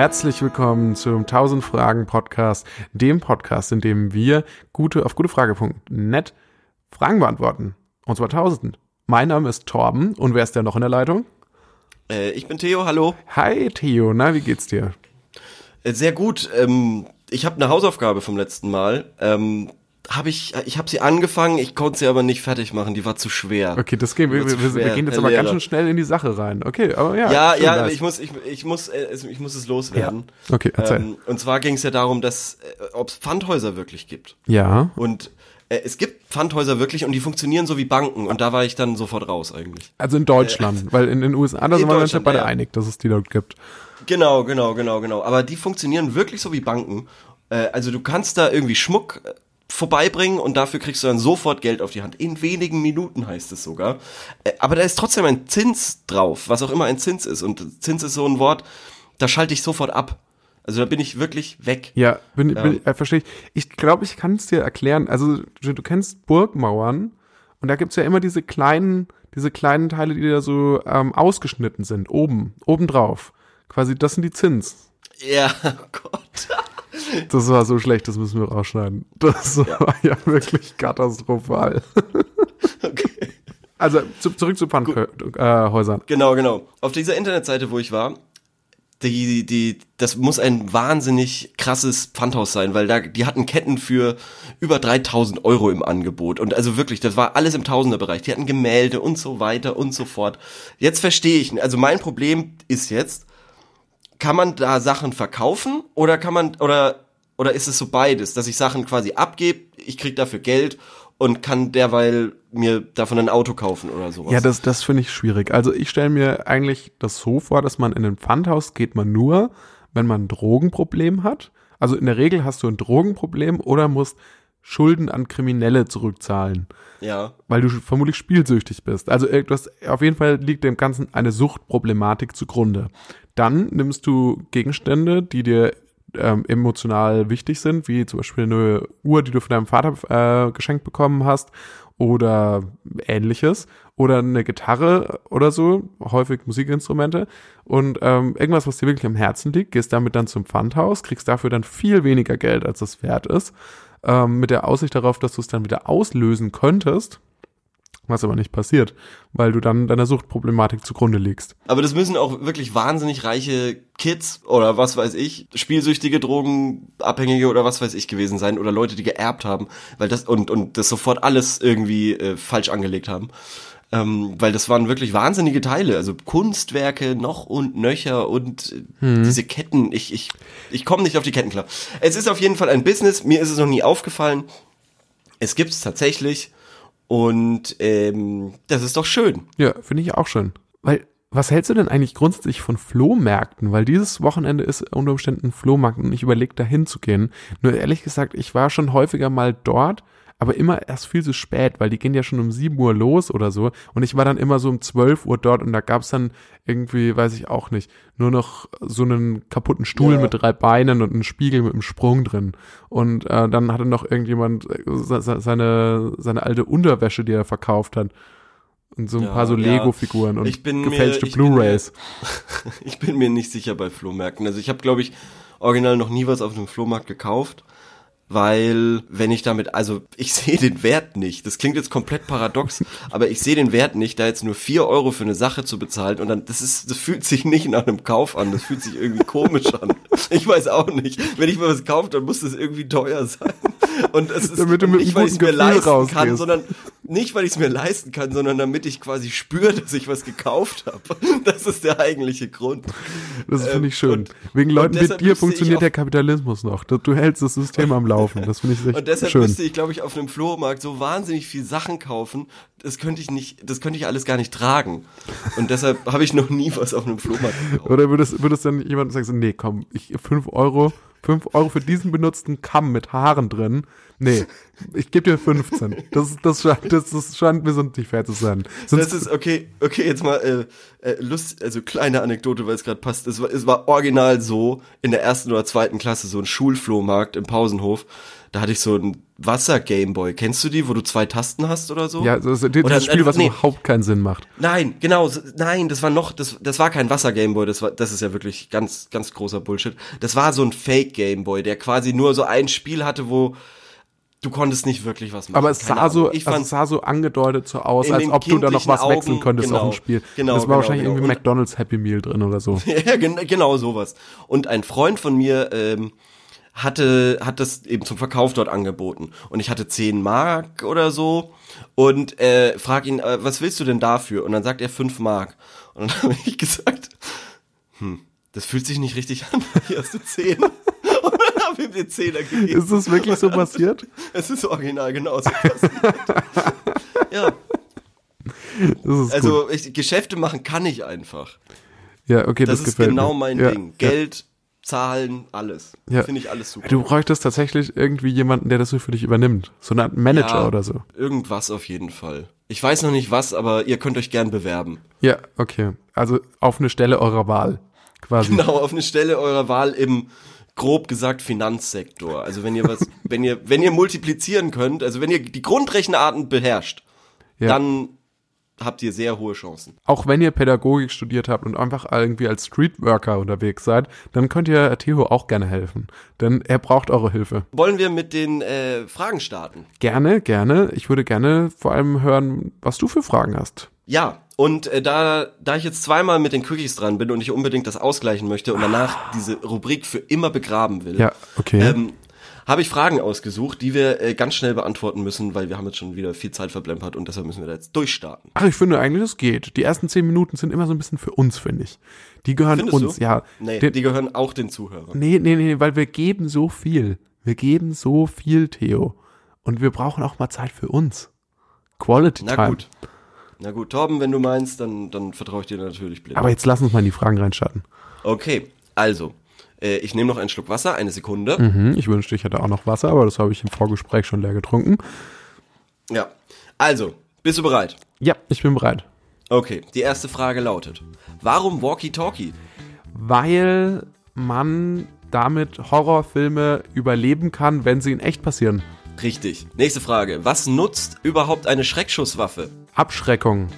Herzlich willkommen zum 1000 Fragen Podcast, dem Podcast, in dem wir gute auf gutefrage.net Fragen beantworten. Und zwar 1000. Mein Name ist Torben und wer ist der noch in der Leitung? Äh, ich bin Theo, hallo. Hi Theo, na, wie geht's dir? Äh, sehr gut. Ähm, ich habe eine Hausaufgabe vom letzten Mal. Ähm, habe ich, ich habe sie angefangen, ich konnte sie aber nicht fertig machen, die war zu schwer. Okay, das gehen wir, wir, wir, gehen jetzt aber ganz schön schnell in die Sache rein. Okay, aber ja. Ja, ja, nice. ich muss, ich, ich muss, äh, ich muss es loswerden. Ja. Okay, erzähl. Ähm, und zwar ging es ja darum, dass, äh, ob es Pfandhäuser wirklich gibt. Ja. Und äh, es gibt Pfandhäuser wirklich und die funktionieren so wie Banken und da war ich dann sofort raus eigentlich. Also in Deutschland, äh, weil in den USA, da sind wir uns ja beide einig, dass es die dort gibt. Genau, genau, genau, genau. Aber die funktionieren wirklich so wie Banken. Äh, also du kannst da irgendwie Schmuck vorbeibringen und dafür kriegst du dann sofort Geld auf die Hand. In wenigen Minuten heißt es sogar. Äh, aber da ist trotzdem ein Zins drauf, was auch immer ein Zins ist. Und Zins ist so ein Wort, da schalte ich sofort ab. Also da bin ich wirklich weg. Ja, bin, ja. bin äh, verstehe ich. Ich glaube, ich kann es dir erklären. Also du, du kennst Burgmauern und da gibt's ja immer diese kleinen, diese kleinen Teile, die da so ähm, ausgeschnitten sind, oben, oben drauf. Quasi, das sind die Zins. Ja, oh Gott. Das war so schlecht, das müssen wir rausschneiden. Das ja. war ja wirklich katastrophal. Okay. Also zu, zurück zu Pfandhäusern. Äh, genau, genau. Auf dieser Internetseite, wo ich war, die, die, das muss ein wahnsinnig krasses Pfandhaus sein, weil da, die hatten Ketten für über 3000 Euro im Angebot. Und also wirklich, das war alles im Tausenderbereich. Die hatten Gemälde und so weiter und so fort. Jetzt verstehe ich, also mein Problem ist jetzt, kann man da Sachen verkaufen oder kann man oder oder ist es so beides, dass ich Sachen quasi abgebe, ich krieg dafür Geld und kann derweil mir davon ein Auto kaufen oder sowas. Ja, das, das finde ich schwierig. Also ich stelle mir eigentlich das so vor, dass man in ein Pfandhaus geht man nur, wenn man ein Drogenproblem hat. Also in der Regel hast du ein Drogenproblem oder musst Schulden an Kriminelle zurückzahlen. Ja. Weil du vermutlich spielsüchtig bist. Also das, auf jeden Fall liegt dem Ganzen eine Suchtproblematik zugrunde. Dann nimmst du Gegenstände, die dir ähm, emotional wichtig sind, wie zum Beispiel eine Uhr, die du von deinem Vater äh, geschenkt bekommen hast oder ähnliches oder eine Gitarre oder so, häufig Musikinstrumente und ähm, irgendwas, was dir wirklich am Herzen liegt, gehst damit dann zum Pfandhaus, kriegst dafür dann viel weniger Geld, als das wert ist, ähm, mit der Aussicht darauf, dass du es dann wieder auslösen könntest was aber nicht passiert, weil du dann deiner Suchtproblematik zugrunde liegst. Aber das müssen auch wirklich wahnsinnig reiche Kids oder was weiß ich, spielsüchtige, Drogenabhängige oder was weiß ich gewesen sein oder Leute, die geerbt haben, weil das und und das sofort alles irgendwie äh, falsch angelegt haben. Ähm, weil das waren wirklich wahnsinnige Teile, also Kunstwerke noch und nöcher und hm. diese Ketten, ich, ich, ich komme nicht auf die Ketten klar. Es ist auf jeden Fall ein Business, mir ist es noch nie aufgefallen. Es gibt es tatsächlich und ähm, das ist doch schön. Ja, finde ich auch schön. Weil, was hältst du denn eigentlich grundsätzlich von Flohmärkten? Weil dieses Wochenende ist unter Umständen Flohmarkt und ich überlege, da hinzugehen. Nur ehrlich gesagt, ich war schon häufiger mal dort aber immer erst viel zu spät, weil die gehen ja schon um 7 Uhr los oder so. Und ich war dann immer so um 12 Uhr dort und da gab's dann irgendwie, weiß ich auch nicht, nur noch so einen kaputten Stuhl ja. mit drei Beinen und einen Spiegel mit einem Sprung drin. Und äh, dann hatte noch irgendjemand äh, seine, seine alte Unterwäsche, die er verkauft hat. Und so ein ja, paar so Lego-Figuren und gefälschte Blu-Rays. Ich bin mir nicht sicher bei Flohmärkten. Also ich habe, glaube ich, original noch nie was auf einem Flohmarkt gekauft weil wenn ich damit, also ich sehe den Wert nicht. Das klingt jetzt komplett paradox, aber ich sehe den Wert nicht, da jetzt nur vier Euro für eine Sache zu bezahlen und dann, das ist, das fühlt sich nicht nach einem Kauf an, das fühlt sich irgendwie komisch an. Ich weiß auch nicht. Wenn ich mir was kaufe, dann muss das irgendwie teuer sein. Und es ist Damit du mit nicht, weil ich es mir leisten rausgehst. kann, sondern nicht, weil ich es mir leisten kann, sondern damit ich quasi spüre, dass ich was gekauft habe. Das ist der eigentliche Grund. Das finde ich schön. Und, Wegen Leuten wie dir funktioniert der Kapitalismus noch. Du hältst das System am Laufen. Das finde ich echt Und deshalb schön. müsste ich, glaube ich, auf einem Flohmarkt so wahnsinnig viel Sachen kaufen. Das könnte ich nicht, das könnte ich alles gar nicht tragen. Und deshalb habe ich noch nie was auf einem Flohmarkt gekauft. Oder würdest, würdest dann jemand sagen nee, komm, ich, fünf Euro, fünf Euro für diesen benutzten Kamm mit Haaren drin Nee, ich gebe dir 15. Das, das, scheint, das, das scheint mir sonst nicht fair zu sein. Sonst das ist okay, okay, jetzt mal äh, äh, Lust, also kleine Anekdote, weil es gerade passt. Es war, es war original so in der ersten oder zweiten Klasse so ein Schulflohmarkt im Pausenhof. Da hatte ich so ein Wasser-Gameboy. Kennst du die, wo du zwei Tasten hast oder so? Ja, das ist dieses Oder- Spiel, was nee. überhaupt keinen Sinn macht. Nein, genau, so- nein, das war noch, das, das war kein Wasser-Gameboy, das war, das ist ja wirklich ganz, ganz großer Bullshit. Das war so ein Fake-Gameboy, der quasi nur so ein Spiel hatte, wo du konntest nicht wirklich was machen. Aber es sah so, ich also fand, es sah so angedeutet so aus, als ob du da noch was kindlichen wechseln Augen, könntest auf genau, dem Spiel. genau, das war genau, wahrscheinlich genau. irgendwie Und- McDonald's Happy Meal drin oder so. ja, gen genau sowas. Und ein Freund von mir, ähm, hatte, hat das eben zum Verkauf dort angeboten. Und ich hatte 10 Mark oder so und äh, frag ihn, äh, was willst du denn dafür? Und dann sagt er 5 Mark. Und dann habe ich gesagt, hm, das fühlt sich nicht richtig an. Hier hast du 10. Ihm den Zehner gegeben. Ist das wirklich so passiert? Es ist original genauso passiert. ja, also ich, Geschäfte machen kann ich einfach. Ja, okay, Das, das, ist genau mir. mein ja, Ding. Geld, Zahlen, alles. Ja. Finde ich alles super. Du bräuchtest tatsächlich irgendwie jemanden, der das so für dich übernimmt. So eine Art Manager Ja, oder so. Irgendwas auf jeden Fall. Ich weiß noch nicht was, aber ihr könnt euch gern bewerben. Ja, okay. Also auf eine Stelle eurer Wahl. Quasi. Genau, auf eine Stelle eurer Wahl im grob gesagt Finanzsektor. Also wenn ihr was, wenn ihr, wenn ihr multiplizieren könnt, also wenn ihr die Grundrechenarten beherrscht, Ja. dann habt ihr sehr hohe Chancen. Auch wenn ihr Pädagogik studiert habt und einfach irgendwie als Streetworker unterwegs seid, dann könnt ihr Theo auch gerne helfen. Denn er braucht eure Hilfe. Wollen wir mit den äh, Fragen starten? Gerne, gerne. Ich würde gerne vor allem hören, was du für Fragen hast. Ja, und äh, da, da ich jetzt zweimal mit den Quickies dran bin und ich unbedingt das ausgleichen möchte und danach diese Rubrik für immer begraben will, Ja, okay. ähm, habe ich Fragen ausgesucht, die wir äh, ganz schnell beantworten müssen, weil wir haben jetzt schon wieder viel Zeit verplempert und deshalb müssen wir da jetzt durchstarten. Ach, ich finde eigentlich, das geht. Die ersten zehn Minuten sind immer so ein bisschen für uns, finde ich. Die gehören Findest uns, du? ja. Nee, Die- die gehören auch den Zuhörern. Nee, nee, nee, weil wir geben so viel. Wir geben so viel, Theo. Und wir brauchen auch mal Zeit für uns. Quality Na Time. gut. Na gut, Torben, wenn du meinst, dann, dann vertraue ich dir natürlich blind. Aber jetzt lass uns mal in die Fragen reinstarten. Okay, also, äh, ich nehme noch einen Schluck Wasser, eine Sekunde. Mhm, ich wünschte, ich hätte auch noch Wasser, aber das habe ich im Vorgespräch schon leer getrunken. Ja, also, bist du bereit? Ja, ich bin bereit. Okay, die erste Frage lautet, warum Walkie-Talkie? Weil man damit Horrorfilme überleben kann, wenn sie in echt passieren. Richtig. Nächste Frage, was nutzt überhaupt eine Schreckschusswaffe? Abschreckung.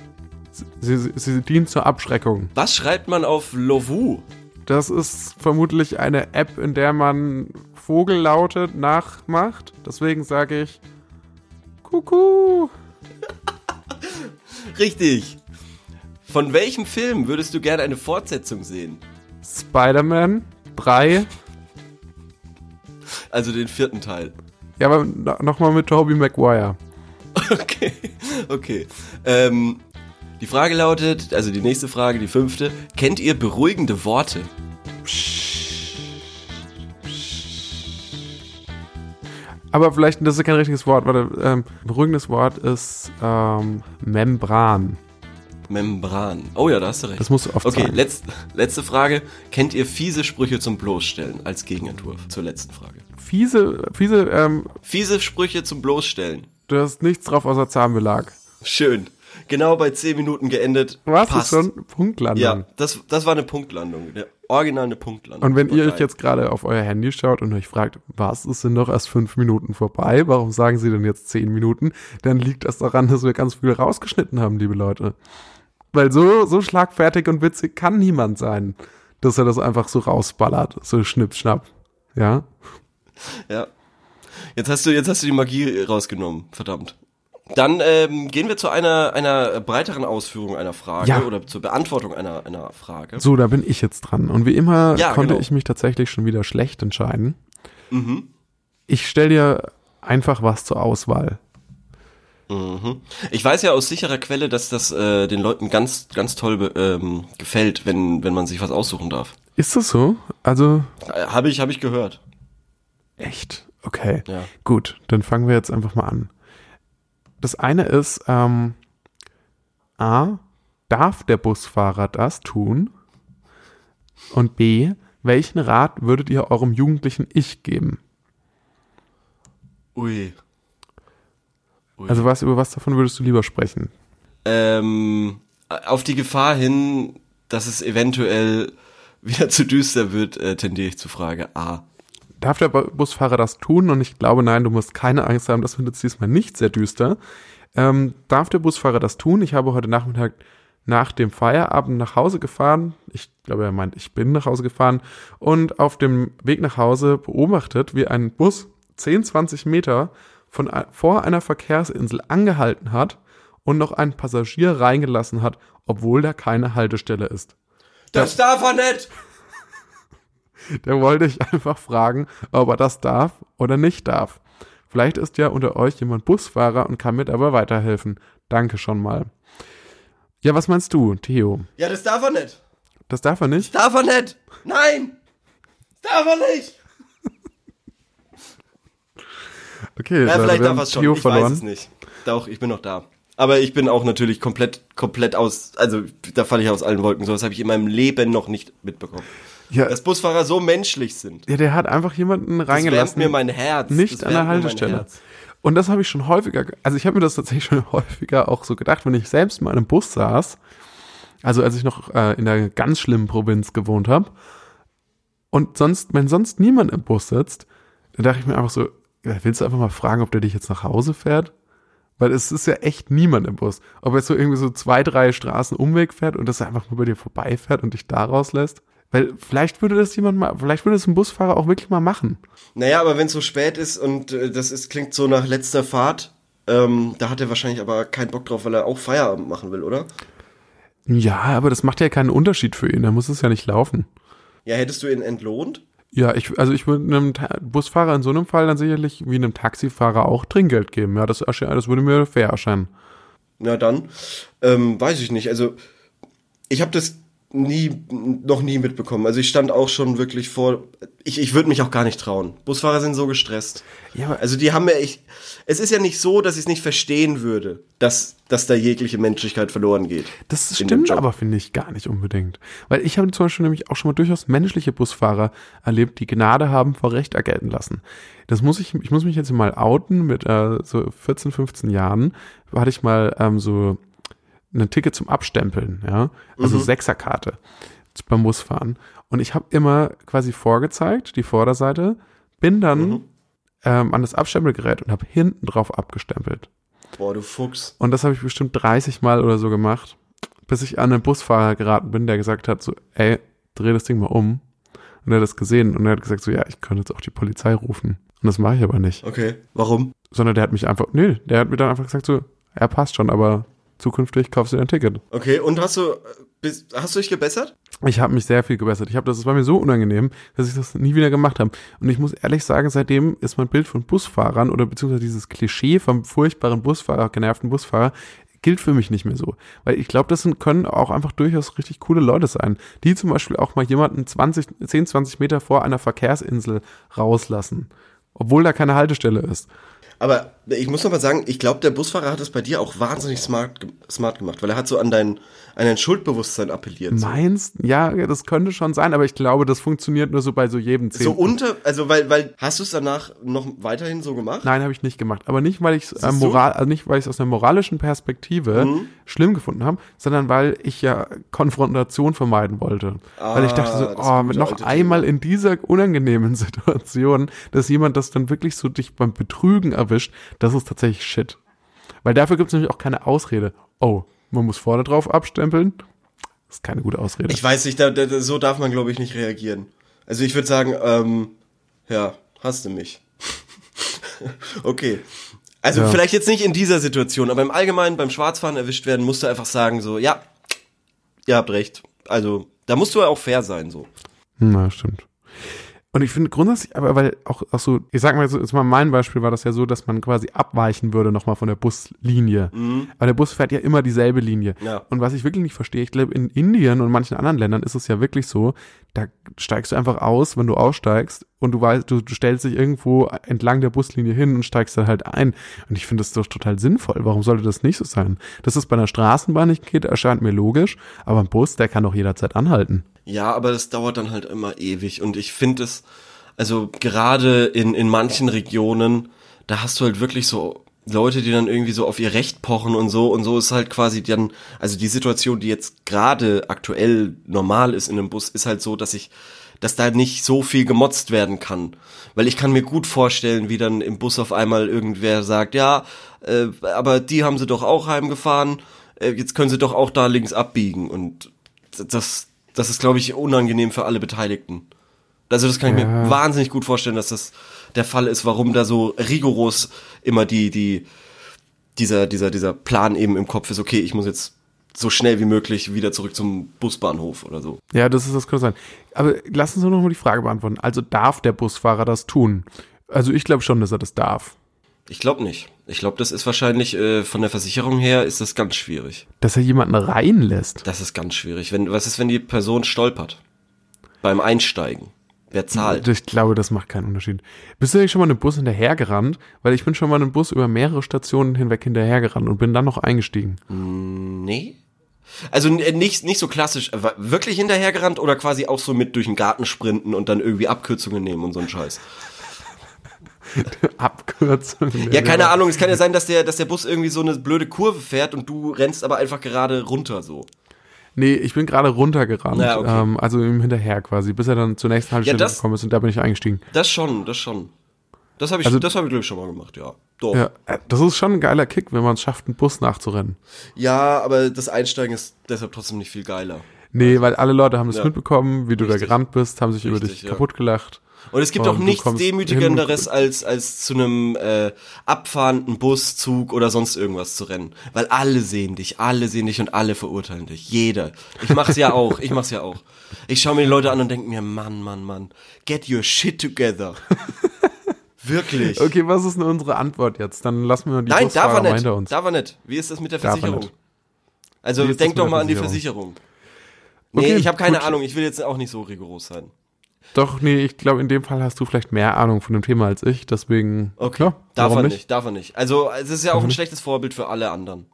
Sie, sie, sie dient zur Abschreckung. Was schreibt man auf Lovu? Das ist vermutlich eine App, in der man Vogellaute nachmacht. Deswegen sage ich Kuckuck. Richtig. Von welchem Film würdest du gerne eine Fortsetzung sehen? Spider-Man 3. Also den vierten Teil. Ja, aber no, nochmal mit Tobey Maguire. Okay, okay. Ähm, die Frage lautet, also die nächste Frage, die fünfte. Kennt ihr beruhigende Worte? Aber vielleicht, das ist kein richtiges Wort. Warte, ähm, beruhigendes Wort ist ähm, Membran. Membran. Oh ja, da hast du recht. Das musst du oft Okay, sagen. letzt, letzte Frage. Kennt ihr fiese Sprüche zum Bloßstellen als Gegenentwurf zur letzten Frage? Fiese, fiese, ähm, Fiese Sprüche zum Bloßstellen. du hast nichts drauf außer Zahnbelag. Schön. Genau bei 10 Minuten geendet. Was ist Passt. schon Punktlandung? Ja, das, das war eine Punktlandung. Eine original eine Punktlandung. Und wenn ihr euch jetzt gerade auf euer Handy schaut und euch fragt, was, es sind noch erst fünf Minuten vorbei, warum sagen sie denn jetzt zehn Minuten, dann liegt das daran, dass wir ganz viel rausgeschnitten haben, liebe Leute. Weil so, so schlagfertig und witzig kann niemand sein, dass er das einfach so rausballert, so schnipp, schnapp. Ja? Ja. Jetzt hast du, jetzt hast du die Magie rausgenommen, verdammt. Dann ähm, gehen wir zu einer, einer breiteren Ausführung einer Frage Ja. oder zur Beantwortung einer, einer Frage. So, da bin ich jetzt dran. Und wie immer Ja, konnte genau. ich mich tatsächlich schon wieder schlecht entscheiden. Mhm. Ich stelle dir einfach was zur Auswahl. Mhm. Ich weiß ja aus sicherer Quelle, dass das äh, den Leuten ganz, ganz toll ähm, gefällt, wenn, wenn man sich was aussuchen darf. Ist das so? Also, Äh, Habe ich, hab ich gehört. Echt? Okay. Ja. Gut, dann fangen wir jetzt einfach mal an. Das eine ist, ähm, A, darf der Busfahrer das tun? Und B, welchen Rat würdet ihr eurem jugendlichen Ich geben? Ui. Ui. Also was, über was davon würdest du lieber sprechen? ähm, auf die Gefahr hin, dass es eventuell wieder zu düster wird, äh, tendiere ich zu Frage A. darf der Busfahrer das tun? Und ich glaube, nein, du musst keine Angst haben, das wird jetzt diesmal nicht sehr düster. Ähm, darf der Busfahrer das tun? Ich habe heute Nachmittag nach dem Feierabend nach Hause gefahren. Ich glaube, er meint, ich bin nach Hause gefahren und auf dem Weg nach Hause beobachtet, wie ein Bus 10, 20 Meter von, vor einer Verkehrsinsel angehalten hat und noch einen Passagier reingelassen hat, obwohl da keine Haltestelle ist. Das darf er nicht! Der wollte ich einfach fragen, ob er das darf oder nicht darf. Vielleicht ist ja unter euch jemand Busfahrer und kann mir dabei weiterhelfen. Danke schon mal. Ja, was meinst du, Theo? Ja, das darf er nicht. Das darf er nicht? Das darf er nicht. Nein! Das darf er nicht! Okay, ja, vielleicht darf er es schon. Theo Ich verloren. weiß es nicht. Doch, ich bin noch da. Aber ich bin auch natürlich komplett, komplett aus, also da falle ich aus allen Wolken. Sowas habe ich in meinem Leben noch nicht mitbekommen. Ja, Dass Busfahrer so menschlich sind. ja, der hat einfach jemanden Das reingelassen. mir mein Herz. nicht Das an der Haltestelle. Und das habe ich schon häufiger, ge- also ich habe mir das tatsächlich schon häufiger auch so gedacht, wenn ich selbst mal in einem Bus saß, also als ich noch äh, in der ganz schlimmen Provinz gewohnt habe, und sonst, wenn sonst niemand im Bus sitzt, dann dachte ich mir einfach so, willst du einfach mal fragen, ob der dich jetzt nach Hause fährt? Weil es ist ja echt niemand im Bus. Ob er jetzt so irgendwie so zwei, drei Straßen Umweg fährt und dass er einfach nur bei dir vorbeifährt und dich da rauslässt. Weil vielleicht würde das jemand mal, vielleicht würde das ein Busfahrer auch wirklich mal machen. Naja, aber wenn es so spät ist und äh, das ist, klingt so nach letzter Fahrt, ähm, da hat er wahrscheinlich aber keinen Bock drauf, weil er auch Feierabend machen will, oder? Ja, aber das macht ja keinen Unterschied für ihn. Da muss es ja nicht laufen. Ja, hättest du ihn entlohnt? Ja, ich, also ich würde einem Ta Busfahrer in so einem Fall dann sicherlich wie einem Taxifahrer auch Trinkgeld geben. Ja, das, das würde mir fair erscheinen. Na dann, ähm, weiß ich nicht. Also ich habe das nie, noch nie mitbekommen. Also ich stand auch schon wirklich vor. Ich, ich würde mich auch gar nicht trauen. Busfahrer sind so gestresst. Ja, Also die haben ja ich. Es ist ja nicht so, dass ich es nicht verstehen würde, dass, dass da jegliche Menschlichkeit verloren geht. Das stimmt aber, finde ich, gar nicht unbedingt. Weil ich habe zum Beispiel nämlich auch schon mal durchaus menschliche Busfahrer erlebt, die Gnade haben vor Recht ergelten lassen. Das muss ich, ich muss mich jetzt mal outen, mit äh, so 14, 15 Jahren hatte ich mal ähm, so ein Ticket zum Abstempeln, ja, also Sechserkarte beim Busfahren. Und ich habe immer quasi vorgezeigt, die Vorderseite, bin dann ähm, an das Abstempelgerät und habe hinten drauf abgestempelt. Boah, du Fuchs. Und das habe ich bestimmt 30 Mal oder so gemacht, bis ich an einen Busfahrer geraten bin, der gesagt hat, so, ey, dreh das Ding mal um. Und er hat das gesehen und er hat gesagt, so, ja, ich könnte jetzt auch die Polizei rufen. Und das mache ich aber nicht. Okay. Warum? Sondern der hat mich einfach, nee, der hat mir dann einfach gesagt, so, er passt schon, aber zukünftig kaufst du dir ein Ticket. Okay, und hast du. Bist, hast du dich gebessert? Ich habe mich sehr viel gebessert. Ich habe das, es war mir so unangenehm, dass ich das nie wieder gemacht habe. Und ich muss ehrlich sagen, seitdem ist mein Bild von Busfahrern oder beziehungsweise dieses Klischee vom furchtbaren Busfahrer, genervten Busfahrer, gilt für mich nicht mehr so. Weil ich glaube, das sind, können auch einfach durchaus richtig coole Leute sein, die zum Beispiel auch mal jemanden 20, 10, 20 Meter vor einer Verkehrsinsel rauslassen. Obwohl da keine Haltestelle ist. Aber ich muss noch mal sagen, ich glaube, der Busfahrer hat das bei dir auch wahnsinnig smart, smart gemacht, weil er hat so an dein, an dein Schuldbewusstsein appelliert. So, Meinst? Ja, das könnte schon sein, aber ich glaube, das funktioniert nur so bei so jedem so Zehnten. unter, also weil, weil, hast du es danach noch weiterhin so gemacht? Nein, habe ich nicht gemacht. Aber nicht, weil ich es äh, moral, also nicht, weil ich es aus einer moralischen Perspektive Mhm. schlimm gefunden habe, sondern weil ich ja Konfrontation vermeiden wollte. weil ich dachte Ah, so, das oh, noch einmal in dieser unangenehmen Situation, dass jemand das dann wirklich so dich beim Betrügen erwischt, das ist tatsächlich shit. Weil dafür gibt es nämlich auch keine Ausrede. Oh, man muss vorne drauf abstempeln. Das ist keine gute Ausrede. Ich weiß nicht, da, da, so darf man, glaube ich, nicht reagieren. Also ich würde sagen, ähm, ja, hast du mich. okay. Also Ja. vielleicht jetzt nicht in dieser Situation, aber im Allgemeinen beim Schwarzfahren erwischt werden, musst du einfach sagen so, ja, ihr habt recht. Also da musst du ja auch fair sein so. Na, stimmt. Und ich finde grundsätzlich, aber weil auch, auch so, ich sag mal so, jetzt mal mein Beispiel war das ja so, dass man quasi abweichen würde nochmal von der Buslinie. Aber der Bus fährt ja immer dieselbe Linie. Ja. Und was ich wirklich nicht verstehe, ich glaube, in Indien und manchen anderen Ländern ist es ja wirklich so, da steigst du einfach aus, wenn du aussteigst und du weißt, du, du stellst dich irgendwo entlang der Buslinie hin und steigst dann halt ein. Und ich finde das doch total sinnvoll. Warum sollte das nicht so sein? Dass es bei einer Straßenbahn nicht geht, erscheint mir logisch, aber ein Bus, der kann doch jederzeit anhalten. Ja, aber das dauert dann halt immer ewig und ich finde es, also gerade in, in manchen Regionen, da hast du halt wirklich so Leute, die dann irgendwie so auf ihr Recht pochen und so und so ist halt quasi dann, also die Situation, die jetzt gerade aktuell normal ist in einem Bus, ist halt so, dass ich dass da nicht so viel gemotzt werden kann. Weil ich kann mir gut vorstellen, wie dann im Bus auf einmal irgendwer sagt, ja, äh, aber die haben sie doch auch heimgefahren, äh, jetzt können sie doch auch da links abbiegen. Und das, das ist, glaube ich, unangenehm für alle Beteiligten. Also das kann ich Ja. mir wahnsinnig gut vorstellen, dass das der Fall ist, warum da so rigoros immer die, die, dieser, dieser, dieser Plan eben im Kopf ist, okay, ich muss jetzt so schnell wie möglich wieder zurück zum Busbahnhof oder so. Ja, das ist das könnte sein. Aber lass uns doch noch mal die Frage beantworten. Also darf der Busfahrer das tun? Also ich glaube schon, dass er das darf. Ich glaube nicht. Ich glaube, das ist wahrscheinlich äh, von der Versicherung her ist das ganz schwierig. Dass er jemanden reinlässt. Das ist ganz schwierig. Wenn, was ist, wenn die Person stolpert? Beim Einsteigen. Wer zahlt? Ich glaube, das macht keinen Unterschied. Bist du eigentlich schon mal einem Bus hinterhergerannt? Weil ich bin schon mal einem Bus über mehrere Stationen hinweg hinterhergerannt und bin dann noch eingestiegen. Nee. Also n- nicht, nicht so klassisch, äh, wirklich hinterhergerannt oder quasi auch so mit durch den Garten sprinten und dann irgendwie Abkürzungen nehmen und so ein Scheiß. Abkürzung. Ja, keine Ahnung, es kann ja sein, dass der, dass der Bus irgendwie so eine blöde Kurve fährt und du rennst aber einfach gerade runter so. Nee, ich bin gerade runtergerannt. Ja, okay. ähm, also ihm hinterher quasi, bis er dann zur nächsten Haltestelle das- gekommen ist und da bin ich eingestiegen. Das schon, das schon. Das habe ich, Also- das habe ich glaube ich schon mal gemacht, ja. Doch. Ja, äh, das ist schon ein geiler Kick, wenn man es schafft, einen Bus nachzurennen. Ja, aber das Einsteigen ist deshalb trotzdem nicht viel geiler. Nee, weil alle Leute haben es Ja. mitbekommen, wie du da Richtig. gerannt bist, haben sich über Richtig, dich ja. kaputt gelacht. Und es gibt auch nichts demütigenderes, als, als zu einem äh, abfahrenden Bus, Zug oder sonst irgendwas zu rennen. Weil alle sehen dich, alle sehen dich und alle verurteilen dich. Jeder. Ich mach's ja auch, ich mach's ja auch. Ich schaue mir die Leute an und denke mir, Mann, Mann, Mann, get your shit together. Wirklich. Okay, was ist denn unsere Antwort jetzt? Dann lassen wir die Nein, darf er nicht. uns. Darf er nicht. Wie ist das mit der Darf er Versicherung? Also denk doch mal an die Versicherung? Versicherung. Nee, Okay, ich habe keine gut. Ahnung. Ich will jetzt auch nicht so rigoros sein. Doch, nee, ich glaube, in dem Fall hast du vielleicht mehr Ahnung von dem Thema als ich, deswegen. Okay. Ja, darf er nicht? darf er nicht. Also, es ist ja auch ein schlechtes Vorbild für alle anderen.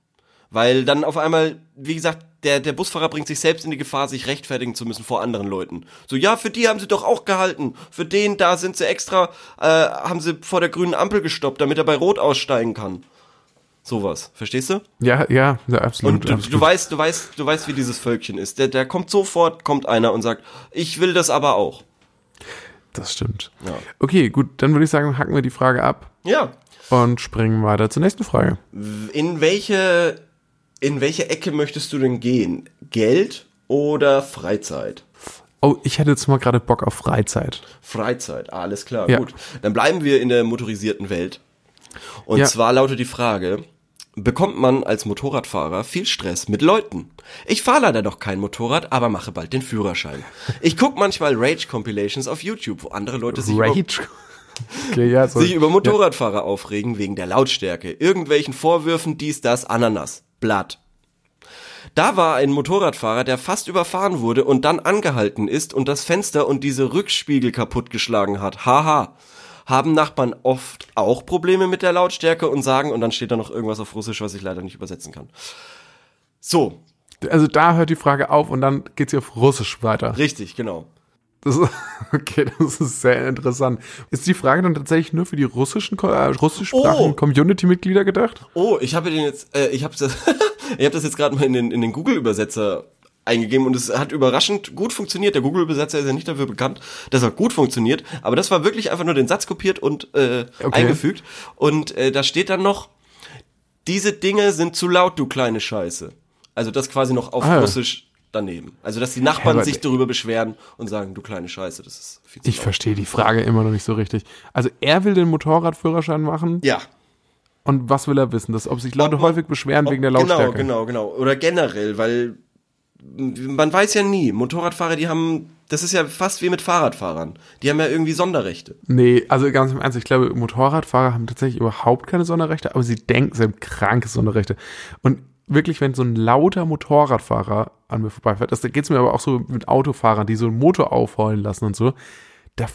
Weil dann auf einmal, wie gesagt, der, der Busfahrer bringt sich selbst in die Gefahr, sich rechtfertigen zu müssen vor anderen Leuten. So, ja, für die haben sie doch auch gehalten. Für den, da sind sie extra, äh, haben sie vor der grünen Ampel gestoppt, damit er bei Rot aussteigen kann. Sowas. Verstehst du? Ja, ja, ja absolut. Und du, absolut. du weißt, du weißt, du weißt, wie dieses Völkchen ist. Der, der kommt sofort, kommt einer und sagt, ich will das aber auch. Das stimmt. Ja. Okay, gut, dann würde ich sagen, hacken wir die Frage ab Ja. und springen weiter zur nächsten Frage. In welche, in welche Ecke möchtest du denn gehen? Geld oder Freizeit? Oh, ich hätte jetzt mal gerade Bock auf Freizeit. Freizeit, alles klar, Ja. gut. Dann bleiben wir in der motorisierten Welt. Und Ja. zwar lautet die Frage, bekommt man als Motorradfahrer viel Stress mit Leuten? Ich fahre leider noch kein Motorrad, aber mache bald den Führerschein. Ich gucke manchmal Rage-Compilations auf YouTube, wo andere Leute sich über, Rage. Okay, ja, sich über Motorradfahrer aufregen wegen der Lautstärke, irgendwelchen Vorwürfen, dies, das, Ananas, Blatt. Da war ein Motorradfahrer, der fast überfahren wurde und dann angehalten ist und das Fenster und diese Rückspiegel kaputtgeschlagen hat. Haha. Haben Nachbarn oft auch Probleme mit der Lautstärke und sagen, und dann steht da noch irgendwas auf Russisch, was ich leider nicht übersetzen kann. So, Also da hört die Frage auf und dann geht sie auf Russisch weiter. richtig, genau. Das ist, okay, das ist sehr interessant. Ist die Frage dann tatsächlich nur für die russischen, äh, russischsprachigen Oh. Community-Mitglieder gedacht? Oh, ich habe den jetzt, äh, ich habe das, ich habe das jetzt gerade mal in den, in den Google-Übersetzer eingegeben und es hat überraschend gut funktioniert. Der Google-Übersetzer ist ja nicht dafür bekannt, dass er gut funktioniert, aber das war wirklich einfach nur den Satz kopiert und äh, Okay. eingefügt. Und äh, da steht dann noch, diese Dinge sind zu laut, du kleine Scheiße. Also das quasi noch auf Ah. Russisch daneben. Also dass die Nachbarn aber- sich darüber beschweren und sagen, du kleine Scheiße, das ist viel zu Ich laut. verstehe die Frage immer noch nicht so richtig. Also er will den Motorradführerschein machen Ja, und was will er wissen? Dass, ob sich Leute Ob häufig beschweren Ob- wegen der Lautstärke. Genau, genau, genau. Oder generell, weil man weiß ja nie. Motorradfahrer, die haben, das ist ja fast wie mit Fahrradfahrern. Die haben ja irgendwie Sonderrechte. Nee, also ganz im Ernst, ich glaube, Motorradfahrer haben tatsächlich überhaupt keine Sonderrechte, aber sie denken, sie haben kranke Sonderrechte. Und wirklich, wenn so ein lauter Motorradfahrer an mir vorbeifährt, das, da geht's mir aber auch so mit Autofahrern, die so einen Motor aufheulen lassen und so, da,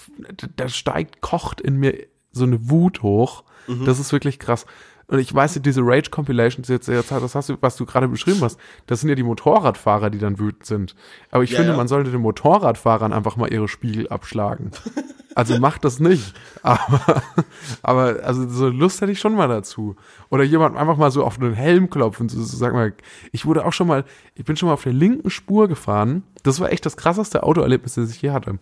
da steigt, kocht in mir so eine Wut hoch. Das ist wirklich krass. Und ich weiß, diese Rage-Compilations, jetzt, jetzt, das hast du, was du gerade beschrieben hast, das sind ja die Motorradfahrer, die dann wütend sind. Aber ich Ja, finde, ja. man sollte den Motorradfahrern einfach mal ihre Spiegel abschlagen. Also macht das nicht. Aber, aber also so Lust hätte ich schon mal dazu. Oder jemand einfach mal so auf den Helm klopfen. So, so, sag mal, ich wurde auch schon mal, ich bin schon mal auf der linken Spur gefahren. Das war echt das krasseste Autoerlebnis, das ich je hatte.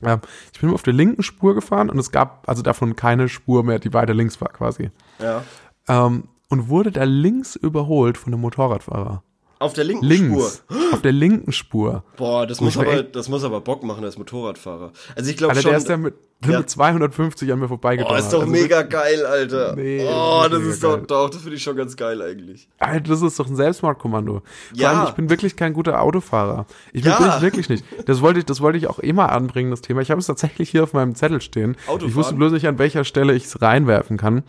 Ja, ich bin auf der linken Spur gefahren und es gab also davon keine Spur mehr, die weiter links war quasi. Ja. Ähm, und wurde da links überholt von einem Motorradfahrer. Auf der linken Links. Spur. Auf der linken Spur. Boah, das Muss aber, echt- das muss aber Bock machen als Motorradfahrer. Also ich glaube Alter, schon. der ist ja mit, Ja. mit 250 an mir oh, vorbeigedonnert. ist doch Also mega geil, Alter. Nee, oh, das ist doch, geil. doch, das finde ich schon ganz geil eigentlich. Alter, das ist doch ein Selbstmordkommando. Vor Ja. allem, ich bin wirklich kein guter Autofahrer. Ich bin, Ja. wirklich nicht. Das wollte ich, das wollte ich auch immer anbringen, das Thema. Ich habe es tatsächlich hier auf meinem Zettel stehen. Autofahren? Ich wusste bloß nicht, an welcher Stelle ich es reinwerfen kann.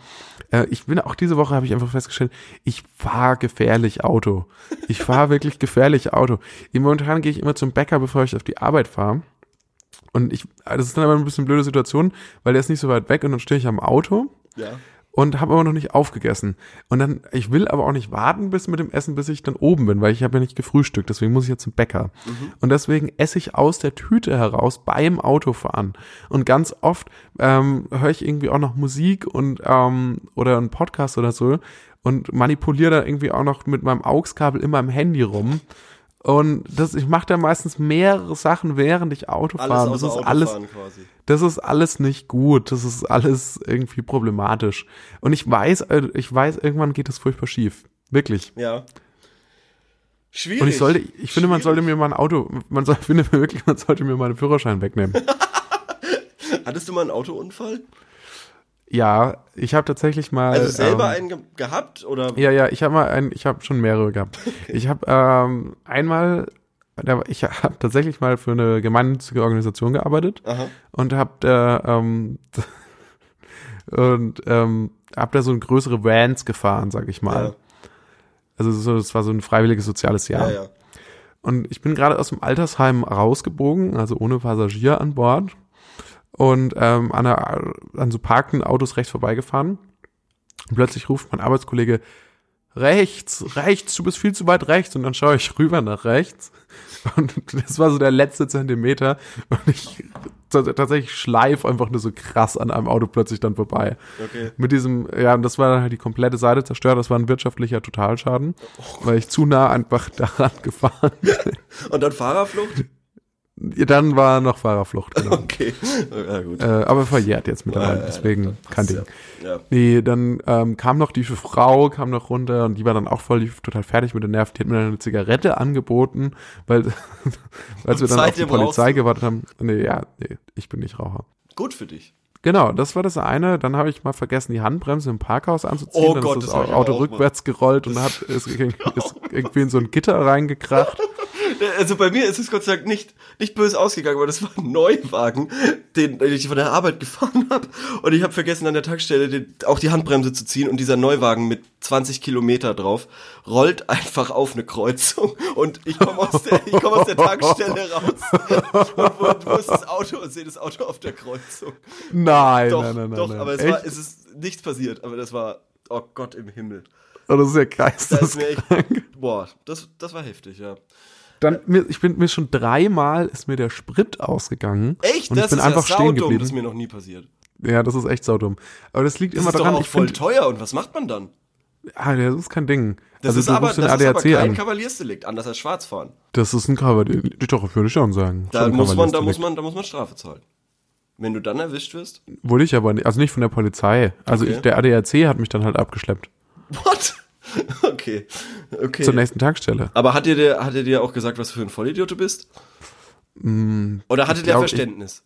Äh, ich bin auch diese Woche habe ich einfach festgestellt, ich fahre gefährlich Auto. Ich fahre wirklich gefährlich Auto. Momentan gehe ich immer zum Bäcker, bevor ich auf die Arbeit fahre. Und ich, das ist dann aber ein bisschen blöde Situation, weil der ist nicht so weit weg und dann stehe ich am Auto Ja. Und habe aber noch nicht aufgegessen. Und dann, ich will aber auch nicht warten bis mit dem Essen, bis ich dann oben bin, weil ich habe ja nicht gefrühstückt, deswegen muss ich jetzt zum Bäcker. Und deswegen esse ich aus der Tüte heraus beim Autofahren. Und ganz oft ähm, höre ich irgendwie auch noch Musik und ähm, oder einen Podcast oder so und manipuliere da irgendwie auch noch mit meinem AUX-Kabel immer am Handy rum. Und das, ich mache da meistens mehrere Sachen, während ich Auto fahre. Das ist alles, quasi. das ist alles nicht gut. Das ist alles irgendwie problematisch. Und ich weiß, äh, ich weiß, irgendwann geht das furchtbar schief. Wirklich. Ja. Schwierig. Und ich sollte, ich finde, man sollte Schwierig. mir mal ein Auto, man soll, finde wirklich, man sollte mir mal einen Führerschein wegnehmen. Hattest du mal einen Autounfall? Ja, ich habe tatsächlich mal. Also selber ähm, einen ge gehabt oder? Ja, ja, ich habe mal ein, ich habe schon mehrere gehabt. Ich habe ähm, einmal, ich habe tatsächlich mal für eine gemeinnützige Organisation gearbeitet. Aha. und hab da ähm, und ähm, hab da so ein größere Vans gefahren, sag ich mal. Ja. Also so, das war so ein freiwilliges soziales Jahr. Ja, ja. Und ich bin gerade aus dem Altersheim rausgebogen, also ohne Passagier an Bord und ähm, an, einer, an so parkenden Autos rechts vorbeigefahren. Und plötzlich ruft mein Arbeitskollege rechts, rechts, du bist viel zu weit rechts. Und dann schaue ich rüber nach rechts. Und das war so der letzte Zentimeter. Und ich tatsächlich schleif einfach nur so krass an einem Auto plötzlich dann vorbei. Okay. Mit diesem, ja, und das war dann halt die komplette Seite zerstört. Das war ein wirtschaftlicher Totalschaden, weil ich zu nah einfach daran gefahren bin. Und dann Fahrerflucht? Dann war noch Fahrerflucht, genau. Okay. Ja, gut. äh, aber verjährt jetzt mittlerweile, deswegen ja, kein Ding. Ja. Ja. Nee, dann ähm, kam noch die Frau, kam noch runter und die war dann auch voll die, total fertig mit den Nerven. Die hat mir dann eine Zigarette angeboten, weil als wir dann auf die Polizei gewartet haben. Nee, ja, nee, ich bin nicht Raucher. Gut für dich. Genau, das war das eine. Dann habe ich mal vergessen, die Handbremse im Parkhaus anzuziehen. Oh dann Gott, ist das das Auto rückwärts gerollt und hat ist, ist irgendwie in so ein Gitter reingekracht. Also bei mir ist es Gott sei Dank nicht, nicht böse ausgegangen, weil das war ein Neuwagen, den, ich von der Arbeit gefahren habe. Und ich habe vergessen an der Tankstelle den, auch die Handbremse zu ziehen und dieser Neuwagen mit 20 Kilometer drauf rollt einfach auf eine Kreuzung und ich komme aus, der- ich komm aus der Tankstelle raus und wo, wo ist das Auto und sehe das Auto auf der Kreuzung. Nein, Doch, nein, nein, nein. doch, nein. aber es, Echt? war, es ist nichts passiert, aber das war, oh Gott im Himmel. Oh, das ist ja Da geisteskrank. echt, boah, das, das war heftig, ja. Dann, mir, ich bin mir schon dreimal ist mir der Sprit ausgegangen. Echt? Und das ich bin ist einfach ja stehen geblieben. das ist mir noch nie passiert. Ja, das ist echt saudumm. Aber das liegt Das immer ist daran, doch auch voll finde, teuer und was macht man dann? ah, das ist kein Ding. Das also ist aber, das ist aber ADAC kein an. Kavaliersdelikt, anders als Schwarzfahren. Das ist ein Kavalier. Doch, würde ich schon sagen. Da Schon muss man, da Kavaliersdelikt. muss man, da muss man Strafe zahlen. Wenn du dann erwischt wirst. Wurde ich aber nicht, also nicht von der Polizei. Also Okay. ich, der ADAC hat mich dann halt abgeschleppt. What? Okay. Okay. Zur nächsten Tankstelle. aber hat dir der, hat er dir auch gesagt, was für ein Vollidiot du bist? Oder hatte der Mm, ich- Verständnis?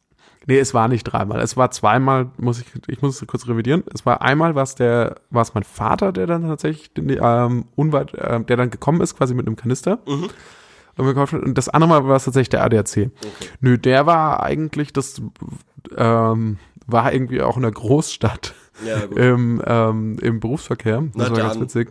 Nee, es war nicht dreimal. Es war zweimal, muss ich, ich muss es kurz revidieren. Es war einmal, was der, war es mein Vater, der dann tatsächlich, ähm, unweit, ähm, der dann gekommen ist, quasi mit einem Kanister. Mhm. Und, das andere Mal war es tatsächlich der ADAC. Nö, der war eigentlich, das ähm, war irgendwie auch in der Großstadt Ja, gut. im, ähm, im Berufsverkehr. Das Na war ganz dann. witzig.